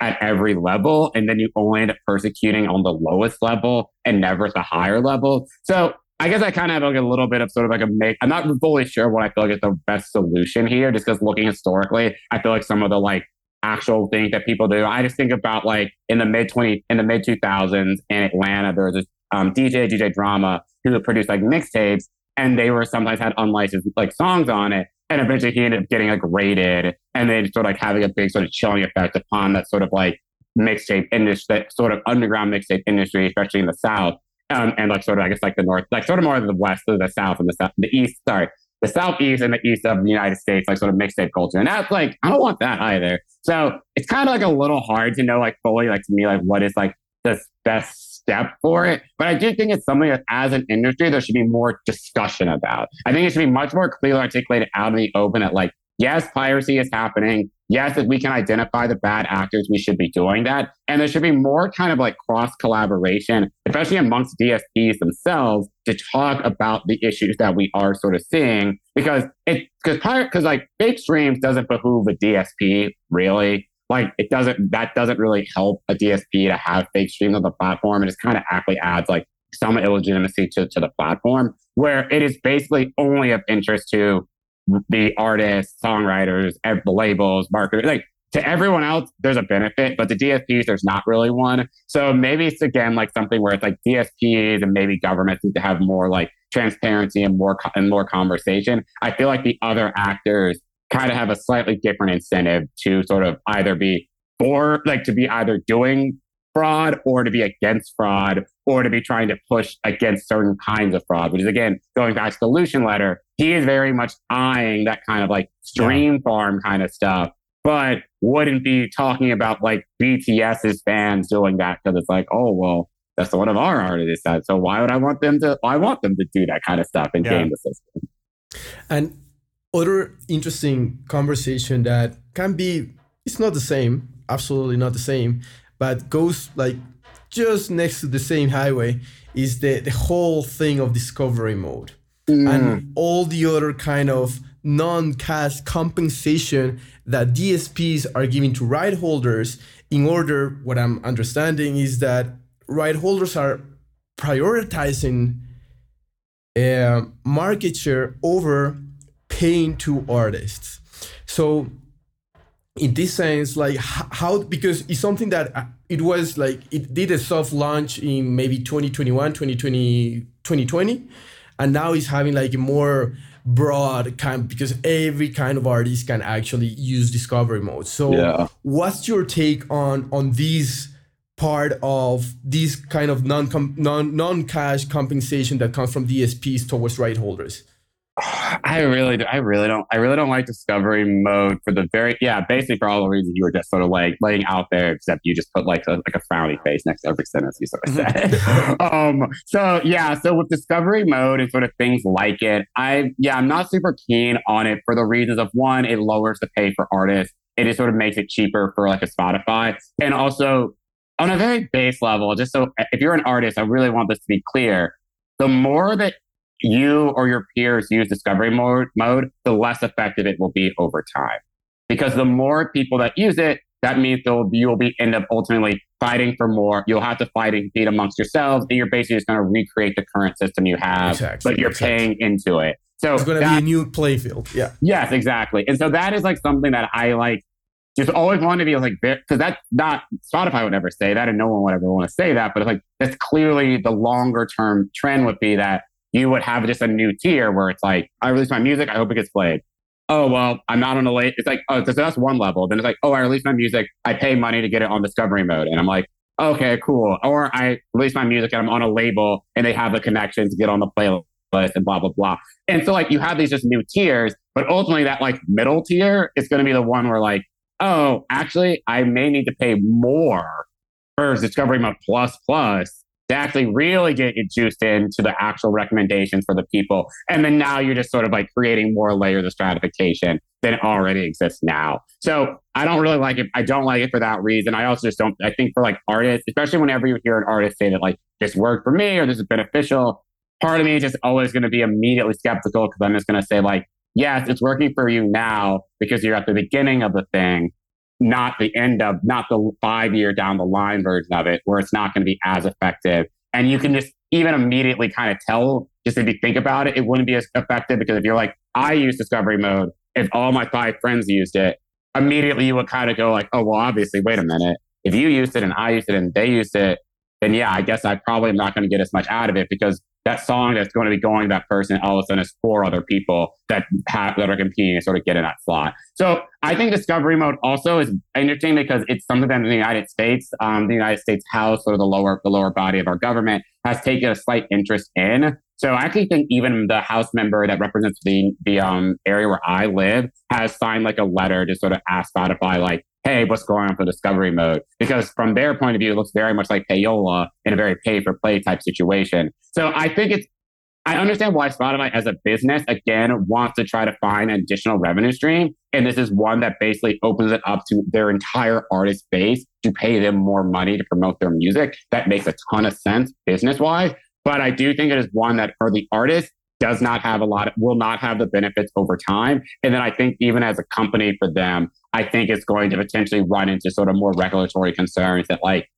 at every level and then you only end up persecuting on the lowest level and never the higher level so I guess I kind of have like a little bit of sort of like a make. I'm not fully sure what I feel like is the best solution here, just because looking historically, I feel like some of the like actual things that people do. I just think about like in the mid 20 in the mid 2000s in Atlanta, there was this um, DJ DJ Drama who produced like mixtapes, and they were sometimes had unlicensed like songs on it. And eventually he ended up getting like raided and then sort of like having a big sort of chilling effect upon that sort of like mixtape industry, that sort of underground mixtape industry, especially in the South um, and like sort of I guess like the north, like sort of more of the west the south and the south, the east. Sorry, the southeast and the east of the United States, like sort of mixtape culture, and that's like I don't want that either. So it's kind of like a little hard to know like fully like to me like what is like the best step for it. But I do think it's something that as an industry there should be more discussion about. I think it should be much more clearly articulated out in the open at like yes, piracy is happening. Yes, if we can identify the bad actors, we should be doing that. And there should be more kind of like cross collaboration, especially amongst DSPs themselves, to talk about the issues that we are sort of seeing. Because it, because because like fake streams doesn't behoove a DSP really. Like it doesn't, that doesn't really help a DSP to have fake streams on the platform. And it kind of actually adds like some illegitimacy to, to the platform where it is basically only of interest to the artists, songwriters, the labels, marketers, like to everyone else, there's a benefit, but the DSPs, there's not really one. So maybe it's again like something where it's like DSPs and maybe governments need to have more like transparency and more and more conversation. I feel like the other actors kind of have a slightly different incentive to sort of either be for like to be either doing fraud or to be against fraud or to be trying to push against certain kinds of fraud, which is again going back to the Lucian letter. He is very much eyeing that kind of like stream yeah. farm kind of stuff, but wouldn't be talking about like BTS's fans doing that because it's like, oh well, that's one of our artists said. So why would I want them to? I want them to do that kind of stuff and yeah. game the system. And other interesting conversation that can be it's not the same, absolutely not the same, but goes like just next to the same highway is the, the whole thing of discovery mode mm. and all the other kind of non-cash compensation that DSPs are giving to right holders in order what I'm understanding is that right holders are prioritizing uh, market share over paying to artists. So in this sense like how because it's something that uh, it was like it did a soft launch in maybe 2021 2020 2020 and now it's having like a more broad kind because every kind of artist can actually use discovery mode so yeah. what's your take on on this part of these kind of non non non-cash compensation that comes from dsps towards right holders I really, I really don't, I really don't like discovery mode for the very, yeah, basically for all the reasons you were just sort of like laying out there, except you just put like a, like a frowny face next to every sentence you sort of said. *laughs* *laughs* um, so yeah, so with discovery mode and sort of things like it, I, yeah, I'm not super keen on it for the reasons of one, it lowers the pay for artists. It just sort of makes it cheaper for like a Spotify. And also on a very base level, just so if you're an artist, I really want this to be clear. The more that you or your peers use discovery mode, mode, the less effective it will be over time. Because the more people that use it, that means you will be end up ultimately fighting for more. You'll have to fight and compete amongst yourselves, and you're basically just going to recreate the current system you have, exactly. but you're exactly. paying into it. So it's going to be a new playfield. Yeah. Yes, exactly. And so that is like something that I like. Just always want to be like because that's not Spotify would never say that, and no one would ever want to say that. But it's like that's clearly the longer term trend would be that you would have just a new tier where it's like, I release my music, I hope it gets played. Oh, well, I'm not on a late. It's like, oh, so that's one level. Then it's like, oh, I release my music, I pay money to get it on discovery mode. And I'm like, okay, cool. Or I release my music and I'm on a label and they have the connections to get on the playlist and blah, blah, blah. And so like you have these just new tiers, but ultimately that like middle tier is going to be the one where like, oh, actually, I may need to pay more for Discovery Mode Plus Plus to actually really get it juiced into the actual recommendations for the people. And then now you're just sort of like creating more layers of stratification than already exists now. So I don't really like it. I don't like it for that reason. I also just don't, I think for like artists, especially whenever you hear an artist say that like this worked for me or this is beneficial, part of me is just always going to be immediately skeptical because I'm just going to say like, yes, it's working for you now because you're at the beginning of the thing not the end of, not the five year down the line version of it, where it's not going to be as effective. And you can just even immediately kind of tell, just if you think about it, it wouldn't be as effective because if you're like, I use discovery mode, if all my five friends used it, immediately you would kind of go like, oh, well, obviously, wait a minute. If you used it and I used it and they used it, then yeah, I guess I probably am not going to get as much out of it because that song that's going to be going to that person all of a sudden is four other people that have that are competing to sort of get in that slot. So I think discovery mode also is interesting because it's something that in the United States, um, the United States House or the lower the lower body of our government has taken a slight interest in. So I actually think even the House member that represents the the um, area where I live has signed like a letter to sort of ask Spotify like, hey, what's going on for discovery mode? Because from their point of view, it looks very much like payola in a very pay for play type situation. So I think it's, I understand why Spotify as a business, again, wants to try to find an additional revenue stream. And this is one that basically opens it up to their entire artist base to pay them more money to promote their music. That makes a ton of sense business wise. But I do think it is one that for the artist, does not have a lot, of, will not have the benefits over time. And then I think even as a company for them, I think it's going to potentially run into sort of more regulatory concerns that like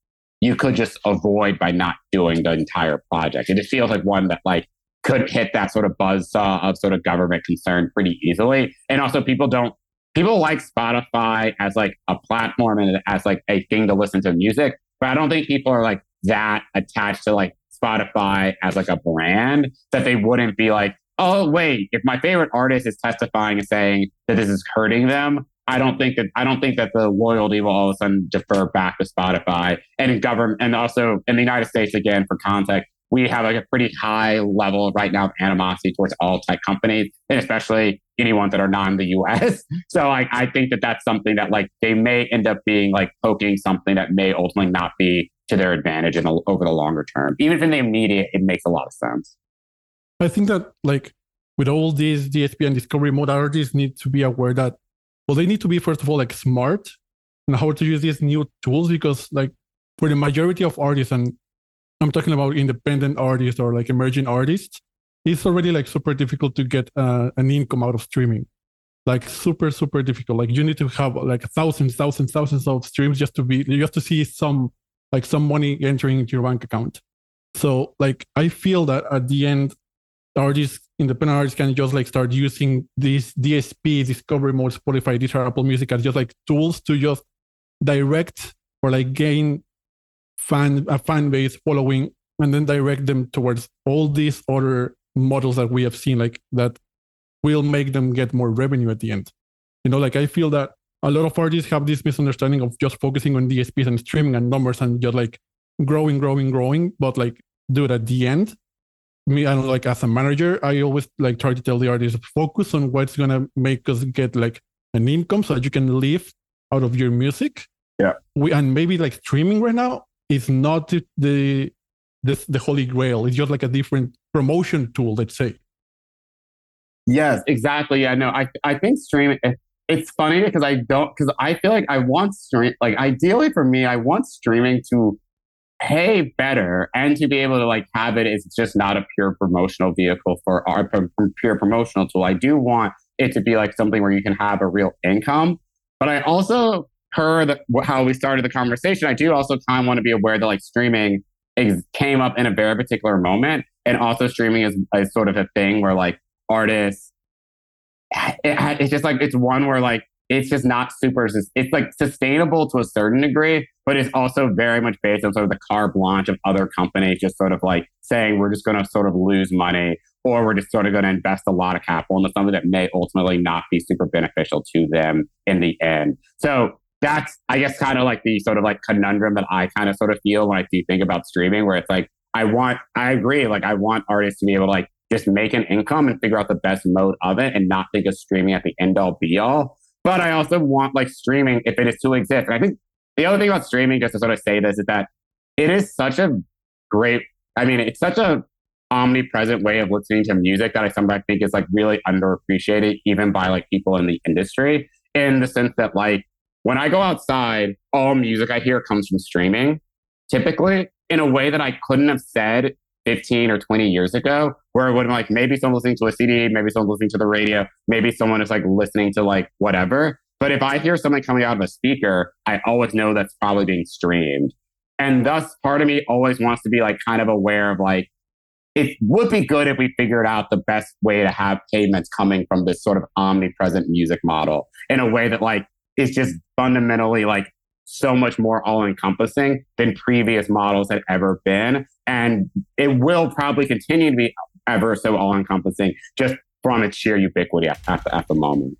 you could just avoid by not doing the entire project. And It feels like one that like could hit that sort of buzz saw of sort of government concern pretty easily. And also people don't people like Spotify as like a platform and as like a thing to listen to music, but I don't think people are like that attached to like Spotify as like a brand that they wouldn't be like, oh wait, if my favorite artist is testifying and saying that this is hurting them, I don't think that I don't think that the loyalty will all of a sudden defer back to Spotify and in government and also in the United States again for context. We have like a pretty high level right now of animosity towards all tech companies, and especially anyone that are not in the U.S. *laughs* So like, I think that that's something that like they may end up being like poking something that may ultimately not be to their advantage in the, over the longer term. Even if in the immediate, it makes a lot of sense. I think that like with all these DSP and discovery modalities need to be aware that well they need to be first of all like smart and how to use these new tools because like for the majority of artists and I'm talking about independent artists or like emerging artists, it's already like super difficult to get uh, an income out of streaming. Like super super difficult. Like you need to have like thousands, thousands, thousands of streams just to be you have to see some like some money entering into your bank account. So like I feel that at the end, artists, independent artists can just like start using these DSP, Discovery Mode, Spotify, these are Apple Music as just like tools to just direct or like gain fan a fan base following and then direct them towards all these other models that we have seen like that will make them get more revenue at the end. You know, like I feel that a lot of artists have this misunderstanding of just focusing on DSPs and streaming and numbers and just like growing, growing, growing. But like, dude, at the end, me and like as a manager, I always like try to tell the artists focus on what's gonna make us get like an income so that you can live out of your music. Yeah. We and maybe like streaming right now is not the the the, holy grail. It's just like a different promotion tool, let's say. Yes, exactly. I know. I I think streaming it's funny because I don't because I feel like I want stream like ideally for me I want streaming to pay better and to be able to like have it. it is just not a pure promotional vehicle for our pure promotional tool. I do want it to be like something where you can have a real income, but I also heard how we started the conversation. I do also kind of want to be aware that like streaming is, came up in a very particular moment, and also streaming is, is sort of a thing where like artists it, it's just like it's one where like it's just not super it's like sustainable to a certain degree but it's also very much based on sort of the carte blanche of other companies just sort of like saying we're just going to sort of lose money or we're just sort of going to invest a lot of capital into something that may ultimately not be super beneficial to them in the end so that's i guess kind of like the sort of like conundrum that i kind of sort of feel when i do think about streaming where it's like i want i agree like i want artists to be able to like just make an income and figure out the best mode of it and not think of streaming at the end all be all. But I also want like streaming, if it is to exist. And I think the other thing about streaming, just to sort of say this, is that it is such a great, I mean, it's such a omnipresent way of listening to music that I sometimes think is like really underappreciated, even by like people in the industry, in the sense that like when I go outside, all music I hear comes from streaming, typically in a way that I couldn't have said 15 or 20 years ago, where it would have like maybe someone listening to a CD, maybe someone listening to the radio, maybe someone is like listening to like whatever. But if I hear something coming out of a speaker, I always know that's probably being streamed. And thus, part of me always wants to be like kind of aware of like, it would be good if we figured out the best way to have payments coming from this sort of omnipresent music model in a way that like is just fundamentally like so much more all encompassing than previous models had ever been. And it will probably continue to be ever so all encompassing just from its sheer ubiquity at, at, the, at the moment.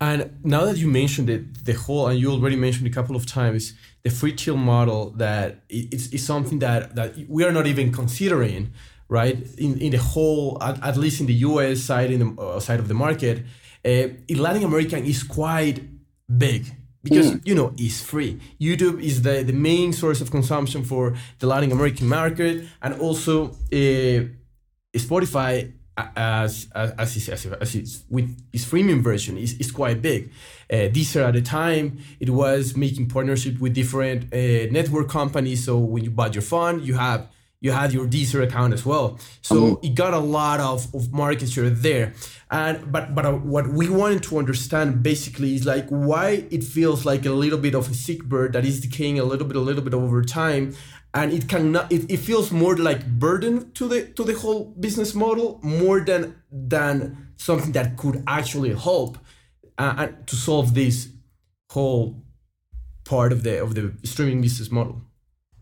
And now that you mentioned it, the whole, and you already mentioned a couple of times, the free tier model that it's, it's something that, that we are not even considering, right? In, in the whole, at, at least in the US side, in the uh, side of the market, in Latin America is quite big because mm. you know it's free youtube is the, the main source of consumption for the latin american market and also uh, spotify as as as, as, as it's with its freemium version is, is quite big. Uh, Deezer at the time it was making partnership with different uh, network companies. So when you bought your phone, you have you had your Deezer account as well. So mm-hmm. it got a lot of, of market share there. And but but uh, what we wanted to understand basically is like why it feels like a little bit of a sick bird that is decaying a little bit a little bit over time and it cannot it, it feels more like burden to the to the whole business model more than than something that could actually help uh, to solve this whole part of the of the streaming business model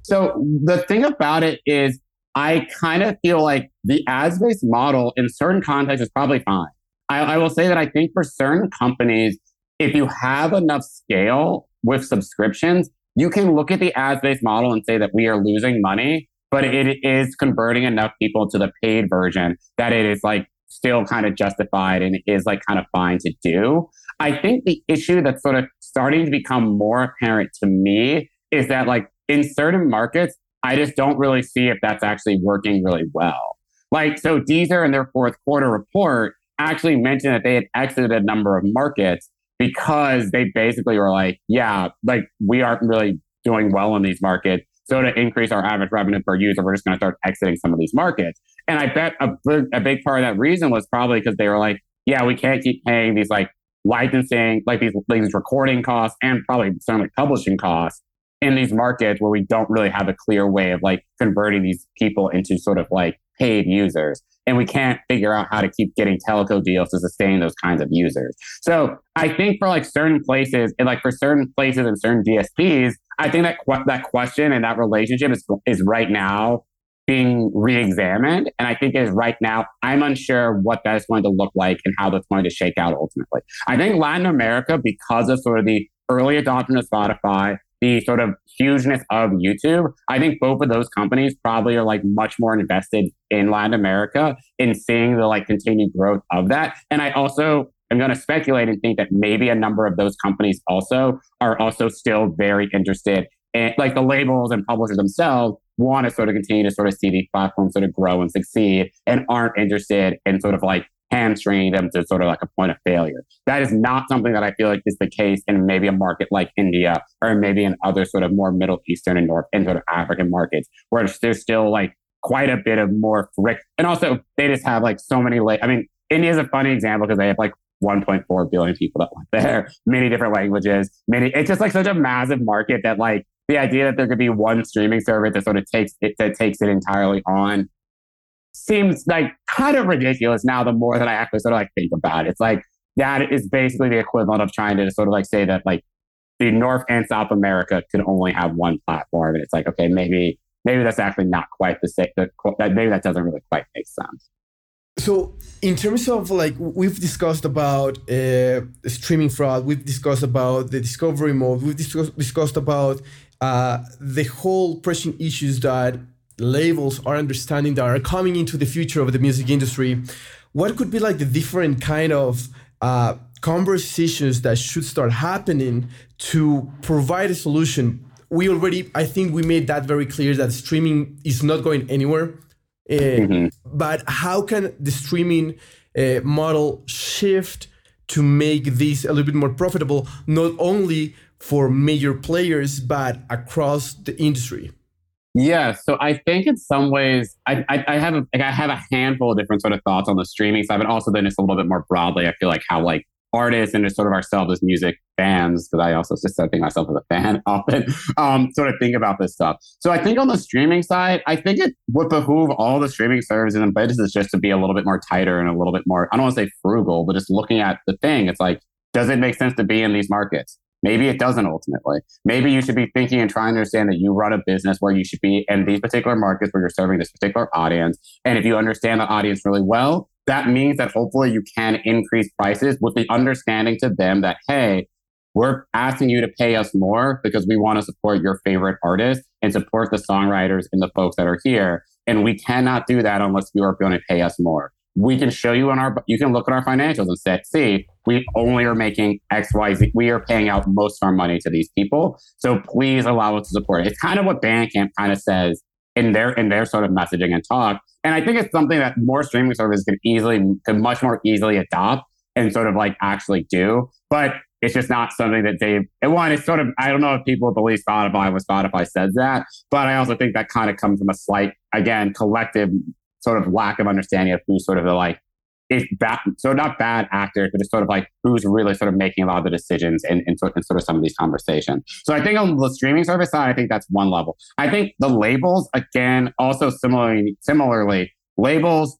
so the thing about it is i kind of feel like the ads based model in certain contexts is probably fine I, I will say that i think for certain companies if you have enough scale with subscriptions you can look at the ads based model and say that we are losing money, but it is converting enough people to the paid version that it is like still kind of justified and is like kind of fine to do. I think the issue that's sort of starting to become more apparent to me is that like in certain markets, I just don't really see if that's actually working really well. Like, so Deezer in their fourth quarter report actually mentioned that they had exited a number of markets because they basically were like, yeah, like we aren't really doing well in these markets. So to increase our average revenue per user, we're just going to start exiting some of these markets. And I bet a, a big part of that reason was probably because they were like, yeah, we can't keep paying these like licensing, like these, these recording costs and probably some like publishing costs in these markets where we don't really have a clear way of like converting these people into sort of like paid users and we can't figure out how to keep getting telco deals to sustain those kinds of users. So I think for like certain places and like for certain places and certain DSPs, I think that that question and that relationship is is right now being re-examined, and I think is right now. I'm unsure what that is going to look like and how that's going to shake out ultimately. I think Latin America, because of sort of the early adoption of Spotify, the sort of hugeness of YouTube, I think both of those companies probably are like much more invested in Latin America in seeing the like continued growth of that. And I also am going to speculate and think that maybe a number of those companies also are also still very interested in like the labels and publishers themselves want to sort of continue to sort of see these platforms sort of grow and succeed and aren't interested in sort of like hamstringing them to sort of like a point of failure. That is not something that I feel like is the case in maybe a market like India or maybe in other sort of more Middle Eastern and North and sort of African markets where there's still like quite a bit of more friction. And also they just have like so many like I mean, India is a funny example because they have like 1.4 billion people that live *laughs* there, many different languages, many it's just like such a massive market that like the idea that there could be one streaming service that sort of takes it that takes it entirely on seems like kind of ridiculous now the more that I actually sort of like think about it. It's like that is basically the equivalent of trying to sort of like say that like the North and South America could only have one platform. And it's like, okay, maybe maybe that's actually not quite the same. That maybe that doesn't really quite make sense. So, in terms of like we've discussed about uh, streaming fraud, we've discussed about the discovery mode, we've discussed, discussed about uh, the whole pressing issues that labels are understanding that are coming into the future of the music industry what could be like the different kind of uh, conversations that should start happening to provide a solution. We already, I think we made that very clear that streaming is not going anywhere. Uh, mm-hmm. But how can the streaming uh, model shift to make this a little bit more profitable, not only for major players, but across the industry? Yeah, so I think in some ways I, I, I have a, like I have a handful of different sort of thoughts on the streaming side, but also then just a little bit more broadly. I feel like how like artists and just sort of ourselves as music fans, because I also just think myself as a fan *laughs* often, um, sort of think about this stuff. So I think on the streaming side, I think it would behoove all the streaming services and businesses just to be a little bit more tighter and a little bit more, I don't want to say frugal, but just looking at the thing, it's like, does it make sense to be in these markets? Maybe it doesn't ultimately. Maybe you should be thinking and trying to understand that you run a business where you should be in these particular markets where you're serving this particular audience. And if you understand the audience really well, that means that hopefully you can increase prices with the understanding to them that, hey, we're asking you to pay us more because we want to support your favorite artists and support the songwriters and the folks that are here. And we cannot do that unless you are going to pay us more we can show you on our you can look at our financials and say see we only are making xyz we are paying out most of our money to these people. So please allow us to support it. It's kind of what bandcamp kind of says in their in their sort of messaging and talk. And i think it's something that more streaming services can easily can much more easily adopt and sort of like actually do. But it's just not something that they one it's sort of i don't know if people believe spotify when spotify says that but i also think that kind of comes from a slight again collective sort of lack of understanding of who's sort of the like bad, so not bad actors, but it's sort of like who's really sort of making a lot of the decisions in, in, sort, in sort of some of these conversations. So I think on the streaming service side, I think that's one level. I think the labels, again, also similarly, similarly, labels,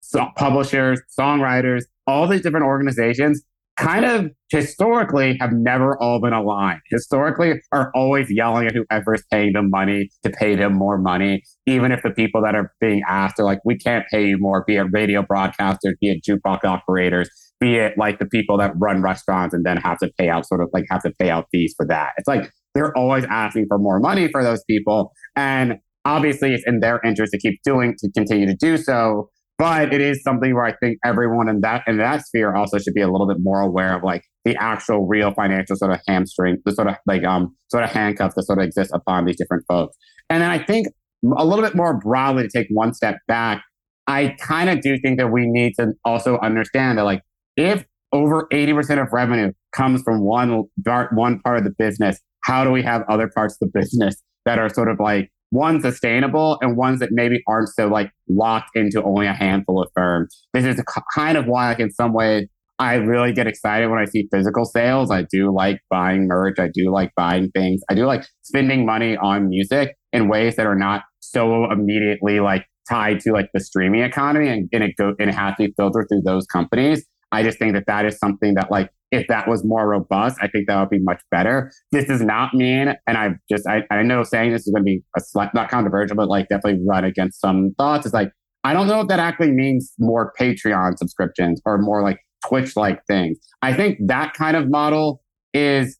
so publishers, songwriters, all these different organizations kind of historically have never all been aligned. Historically are always yelling at whoever's paying them money to pay them more money, even if the people that are being asked are like, we can't pay you more, be it radio broadcasters, be it jukebox operators, be it like the people that run restaurants and then have to pay out sort of like have to pay out fees for that. It's like they're always asking for more money for those people. And obviously it's in their interest to keep doing to continue to do so but it is something where I think everyone in that in that sphere also should be a little bit more aware of like the actual real financial sort of hamstring, the sort of like um sort of handcuffs that sort of exist upon these different folks. And then I think a little bit more broadly to take one step back, I kind of do think that we need to also understand that like if over 80% of revenue comes from one one part of the business, how do we have other parts of the business that are sort of like one sustainable and ones that maybe aren't so like locked into only a handful of firms. This is kind of why, like in some ways, I really get excited when I see physical sales. I do like buying merch. I do like buying things. I do like spending money on music in ways that are not so immediately like tied to like the streaming economy and, and it go and it has to be filtered through those companies. I just think that that is something that like if that was more robust, I think that would be much better. This does not mean, and I just, I, I know saying this is going to be a slight, not controversial, but like definitely run against some thoughts. It's like, I don't know if that actually means more Patreon subscriptions or more like Twitch like things. I think that kind of model is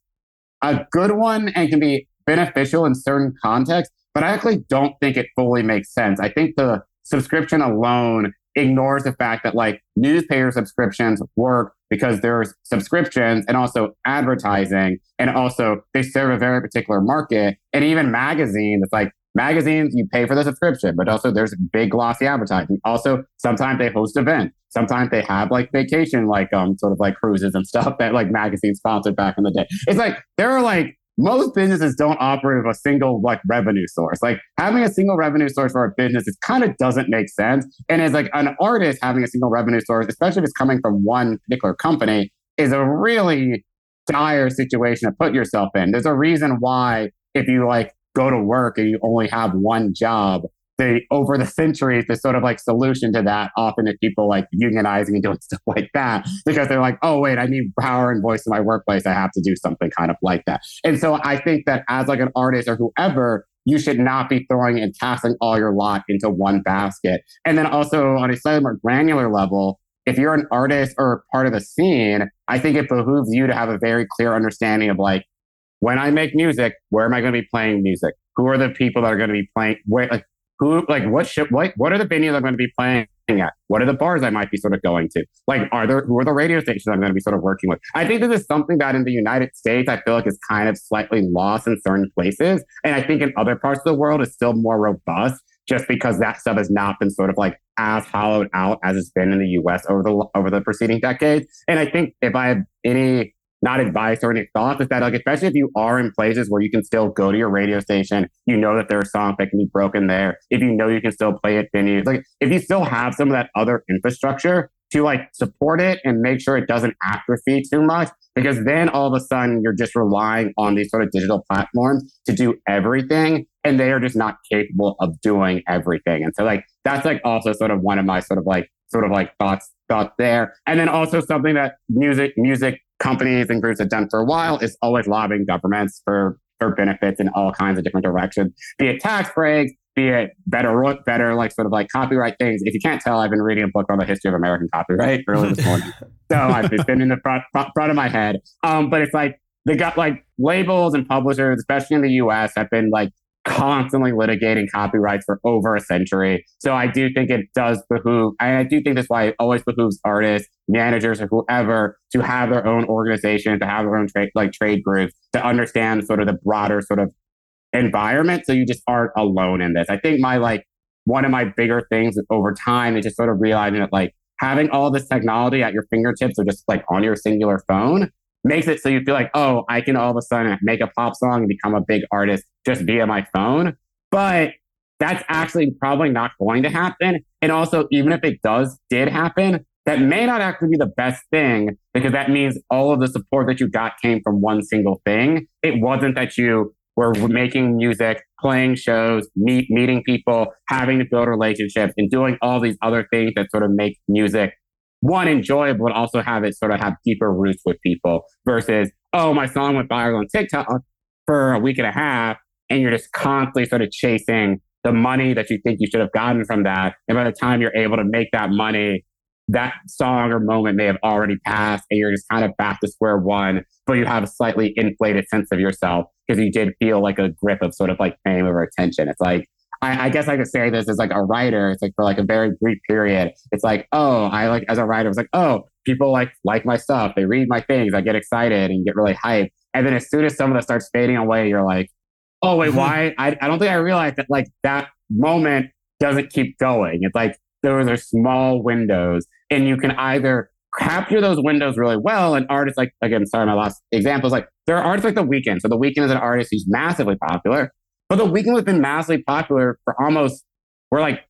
a good one and can be beneficial in certain contexts, but I actually don't think it fully makes sense. I think the subscription alone ignores the fact that like newspaper subscriptions work because there's subscriptions and also advertising and also they serve a very particular market. And even magazines it's like magazines you pay for the subscription but also there's big glossy advertising. Also sometimes they host events. Sometimes they have like vacation like um sort of like cruises and stuff that like magazines sponsored back in the day. It's like there are like most businesses don't operate with a single like revenue source. Like having a single revenue source for a business, it kind of doesn't make sense. And as like an artist having a single revenue source, especially if it's coming from one particular company, is a really dire situation to put yourself in. There's a reason why if you like go to work and you only have one job, the over the centuries, the sort of like solution to that often is people like unionizing and doing *laughs* stuff like that because they're like, oh wait, I need power and voice in my workplace. I have to do something kind of like that. And so I think that as like an artist or whoever, you should not be throwing and casting all your lot into one basket. And then also on a slightly more granular level, if you're an artist or part of the scene, I think it behooves you to have a very clear understanding of like, when I make music, where am I going to be playing music? Who are the people that are going to be playing? Where, like, who like what should what what are the venues I'm going to be playing at? What are the bars I might be sort of going to? Like, are there who are the radio stations I'm going to be sort of working with? I think this is something that in the United States I feel like is kind of slightly lost in certain places, and I think in other parts of the world is still more robust, just because that stuff has not been sort of like as hollowed out as it's been in the U.S. over the over the preceding decades. And I think if I have any not advice or any thoughts is that like especially if you are in places where you can still go to your radio station, you know that there are songs that can be broken there. If you know you can still play it venues, like if you still have some of that other infrastructure to like support it and make sure it doesn't atrophy too much, because then all of a sudden you're just relying on these sort of digital platforms to do everything and they are just not capable of doing everything. And so like that's like also sort of one of my sort of like sort of like thoughts thoughts there. And then also something that music music companies and groups have done for a while is always lobbying governments for for benefits in all kinds of different directions, be it tax breaks, be it better, better like sort of like copyright things. If you can't tell, I've been reading a book on the history of American copyright early this morning, *laughs* so I've been in the front front of my head. Um, but it's like they got like labels and publishers, especially in the U.S., have been like constantly litigating copyrights for over a century. So I do think it does behoove, I do think that's why it always behooves artists, managers, or whoever to have their own organization, to have their own trade, like trade groups, to understand sort of the broader sort of environment. So you just aren't alone in this. I think my like, one of my bigger things over time is just sort of realizing that like having all this technology at your fingertips or just like on your singular phone makes it so you feel like, oh, I can all of a sudden make a pop song and become a big artist just via my phone. But that's actually probably not going to happen. And also, even if it does, did happen, that may not actually be the best thing because that means all of the support that you got came from one single thing. It wasn't that you were making music, playing shows, meet, meeting people, having to build relationships, and doing all these other things that sort of make music one enjoyable, but also have it sort of have deeper roots with people versus, oh, my song went viral on TikTok for a week and a half, and you're just constantly sort of chasing the money that you think you should have gotten from that. And by the time you're able to make that money, that song or moment may have already passed and you're just kind of back to square one, but you have a slightly inflated sense of yourself because you did feel like a grip of sort of like fame or attention. It's like, I, I, guess I could say this as like a writer. It's like for like a very brief period. It's like, oh, I like as a writer, it's like, oh, people like like my stuff. They read my things. I get excited and get really hyped. And then as soon as some of that starts fading away, you're like, oh wait, mm-hmm. why? I, I don't think I realized that like that moment doesn't keep going. It's like those are small windows, and you can either capture those windows really well. And artists like again, sorry, my last example is like there are artists like The Weeknd. So The Weeknd is an artist who's massively popular, but The Weeknd has been massively popular for almost, for like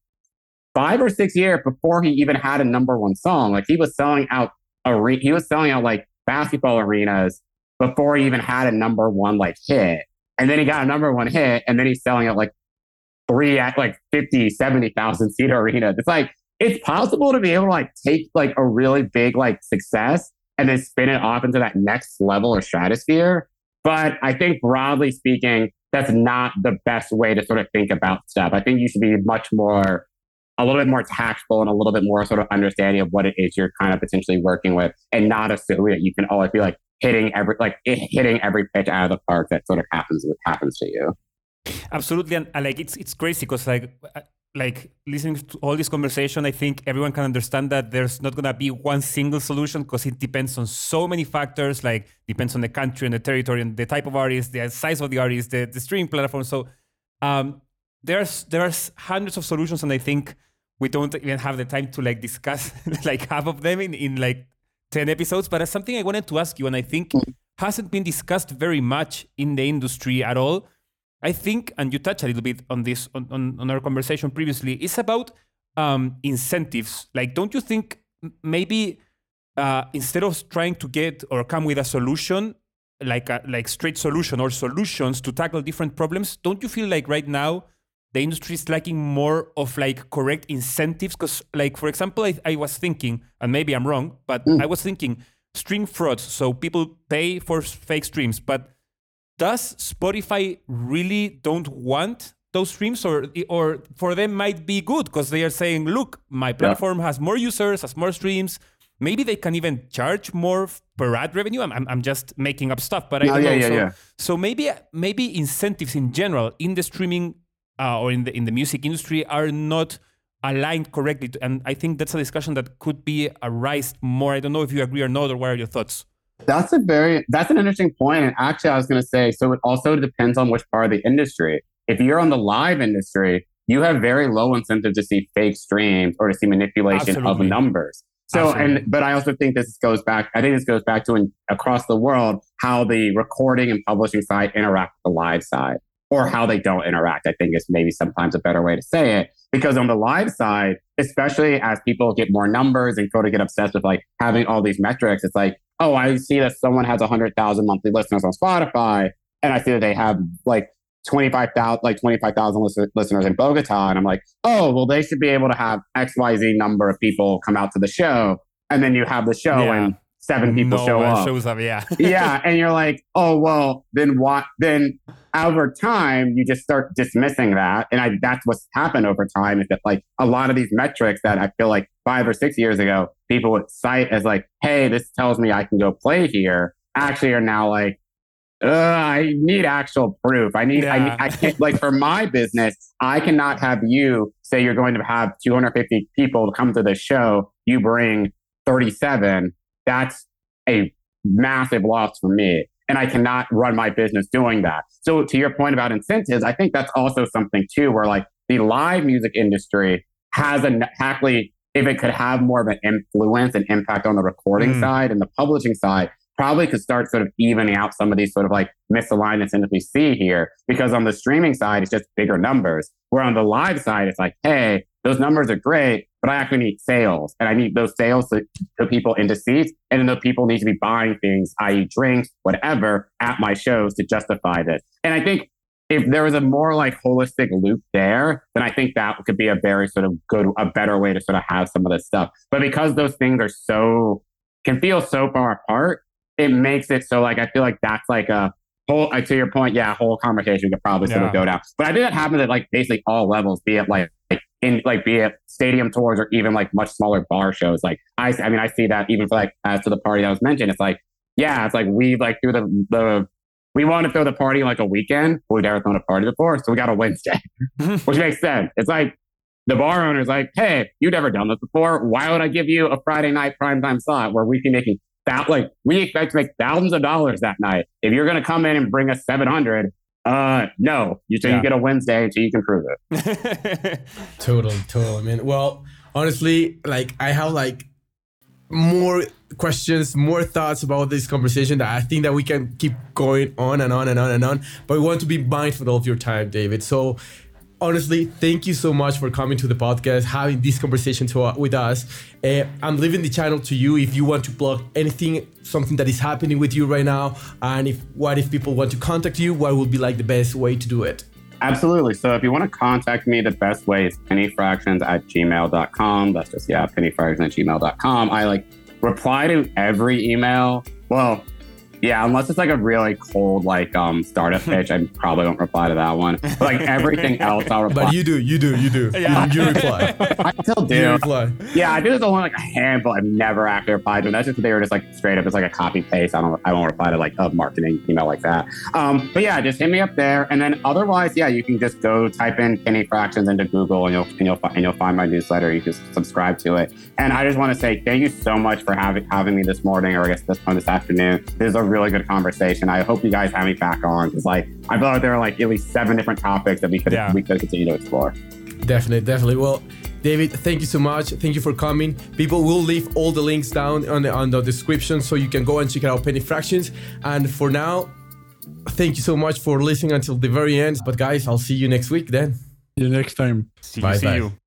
five or six years before he even had a number one song. Like he was selling out, are- he was selling out like basketball arenas before he even had a number one like hit. And then he got a number one hit and then he's selling out like three at like 50, 70,000 seat arenas. It's like, it's possible to be able to like take like a really big like success and then spin it off into that next level or stratosphere. But I think broadly speaking, that's not the best way to sort of think about stuff. I think you should be much more, a little bit more tactful and a little bit more sort of understanding of what it is you're kind of potentially working with, and not assume that you can always be like hitting every like hitting every pitch out of the park that sort of happens happens to you. Absolutely, and, and like it's it's crazy because like like listening to all this conversation, I think everyone can understand that there's not gonna be one single solution because it depends on so many factors. Like depends on the country and the territory and the type of artist, the size of the artist, the, the streaming platform. So um, there's there's hundreds of solutions, and I think we don't even have the time to like discuss *laughs* like half of them in, in like 10 episodes. But it's something I wanted to ask you, and I think hasn't been discussed very much in the industry at all I think, and you touched a little bit on this on, on, on our conversation previously, it's about um, incentives. Like, don't you think maybe uh, instead of trying to get or come with a solution, like a like straight solution or solutions to tackle different problems, don't you feel like right now the industry is lacking more of like correct incentives? Because, like for example, I, I was thinking, and maybe I'm wrong, but mm. I was thinking stream frauds. So people pay for fake streams, but does Spotify really don't want those streams or or for them might be good because they are saying look my platform yeah. has more users has more streams maybe they can even charge more per ad revenue i'm, I'm, I'm just making up stuff but i don't yeah, know yeah, so, yeah. so maybe maybe incentives in general in the streaming uh, or in the in the music industry are not aligned correctly. And I think that's a discussion that could be arise more. I don't know if you agree or not, or what are your thoughts? That's a very that's an interesting point. And actually, I was going to say, so it also depends on which part of the industry. If you're on the live industry, you have very low incentive to see fake streams or to see manipulation Absolutely. of numbers. So, Absolutely. and but I also think this goes back. I think this goes back to in, across the world how the recording and publishing side interact with the live side, or how they don't interact. I think is maybe sometimes a better way to say it. Because on the live side, especially as people get more numbers and go to get obsessed with like having all these metrics, it's like, oh, I see that someone has hundred thousand monthly listeners on Spotify, and I see that they have like 25,000 like 25,000 listeners in Bogota and I'm like, "Oh, well they should be able to have XYZ number of people come out to the show." And then you have the show yeah. and seven people no show up. Shows up, yeah. *laughs* yeah, and you're like, "Oh, well, then what then over time you just start dismissing that." And I that's what's happened over time is that like a lot of these metrics that I feel like 5 or 6 years ago people would cite as like, "Hey, this tells me I can go play here." Actually are now like uh, I need actual proof. I need, yeah. I, need, I can't, like for my business, I cannot have you say you're going to have 250 people come to the show. You bring 37. That's a massive loss for me. And I cannot run my business doing that. So to your point about incentives, I think that's also something too, where like the live music industry has a actually, if it could have more of an influence and impact on the recording mm. side and the publishing side, probably could start sort of evening out some of these sort of like misalignments that we see here. Because on the streaming side, it's just bigger numbers. Where on the live side, it's like, hey, those numbers are great, but I actually need sales and I need those sales to put people into seats. And then the people need to be buying things, i.e. drinks, whatever, at my shows to justify this. And I think if there was a more like holistic loop there, then I think that could be a very sort of good, a better way to sort of have some of this stuff. But because those things are so, can feel so far apart, it makes it so like I feel like that's like a whole uh, to your point, yeah, whole conversation could probably sort of go down. But I think that happens at like basically all levels, be it like, like in like be it stadium tours or even like much smaller bar shows. Like I I mean I see that even for like as to the party that was mentioned, it's like, yeah, it's like we like through the the we want to throw the party like a weekend, but we've never thrown a party before. So we got a Wednesday. *laughs* which makes sense. It's like the bar owner's like, hey, you've never done this before. Why would I give you a Friday night primetime slot where we can make that like we expect to make thousands of dollars that night. If you're going to come in and bring us 700, uh, no, you so yeah. you get a Wednesday until you can prove it. *laughs* totally, totally, man. Well, honestly, like I have like more questions, more thoughts about this conversation that I think that we can keep going on and on and on and on. But we want to be mindful of your time, David. So honestly, thank you so much for coming to the podcast, having this conversation to, uh, with us. Uh, I'm leaving the channel to you if you want to plug anything, something that is happening with you right now, and if what if people want to contact you, what would be like the best way to do it? Absolutely. So if you want to contact me, the best way is pennyfractions at gmail.com. That's just, yeah, pennyfractions at gmail.com. I like reply to every email. Well, yeah, unless it's like a really cold like um startup *laughs* pitch, I probably won't reply to that one. But like everything else, I'll reply. But you do, you do, you do. Yeah. You, you reply. *laughs* I still do. You reply. Yeah, I do this only like a handful. I've never actually replied to. Them. That's just they were just like straight up. It's like a copy paste. I don't. I won't reply to like a marketing email like that. Um, but yeah, just hit me up there, and then otherwise, yeah, you can just go type in Penny Fractions into Google, and you'll and you'll and you'll find my newsletter. You can subscribe to it. And I just want to say thank you so much for having having me this morning, or I guess this point this afternoon. This is a really good conversation. I hope you guys have me back on because like I feel like there are like at least seven different topics that we could yeah. we could continue to explore. Definitely, definitely. Well, David, thank you so much. Thank you for coming. People will leave all the links down on the, on the description so you can go and check out Penny Fractions. And for now, thank you so much for listening until the very end. But guys, I'll see you next week then. See you next time. See bye, you, bye. you.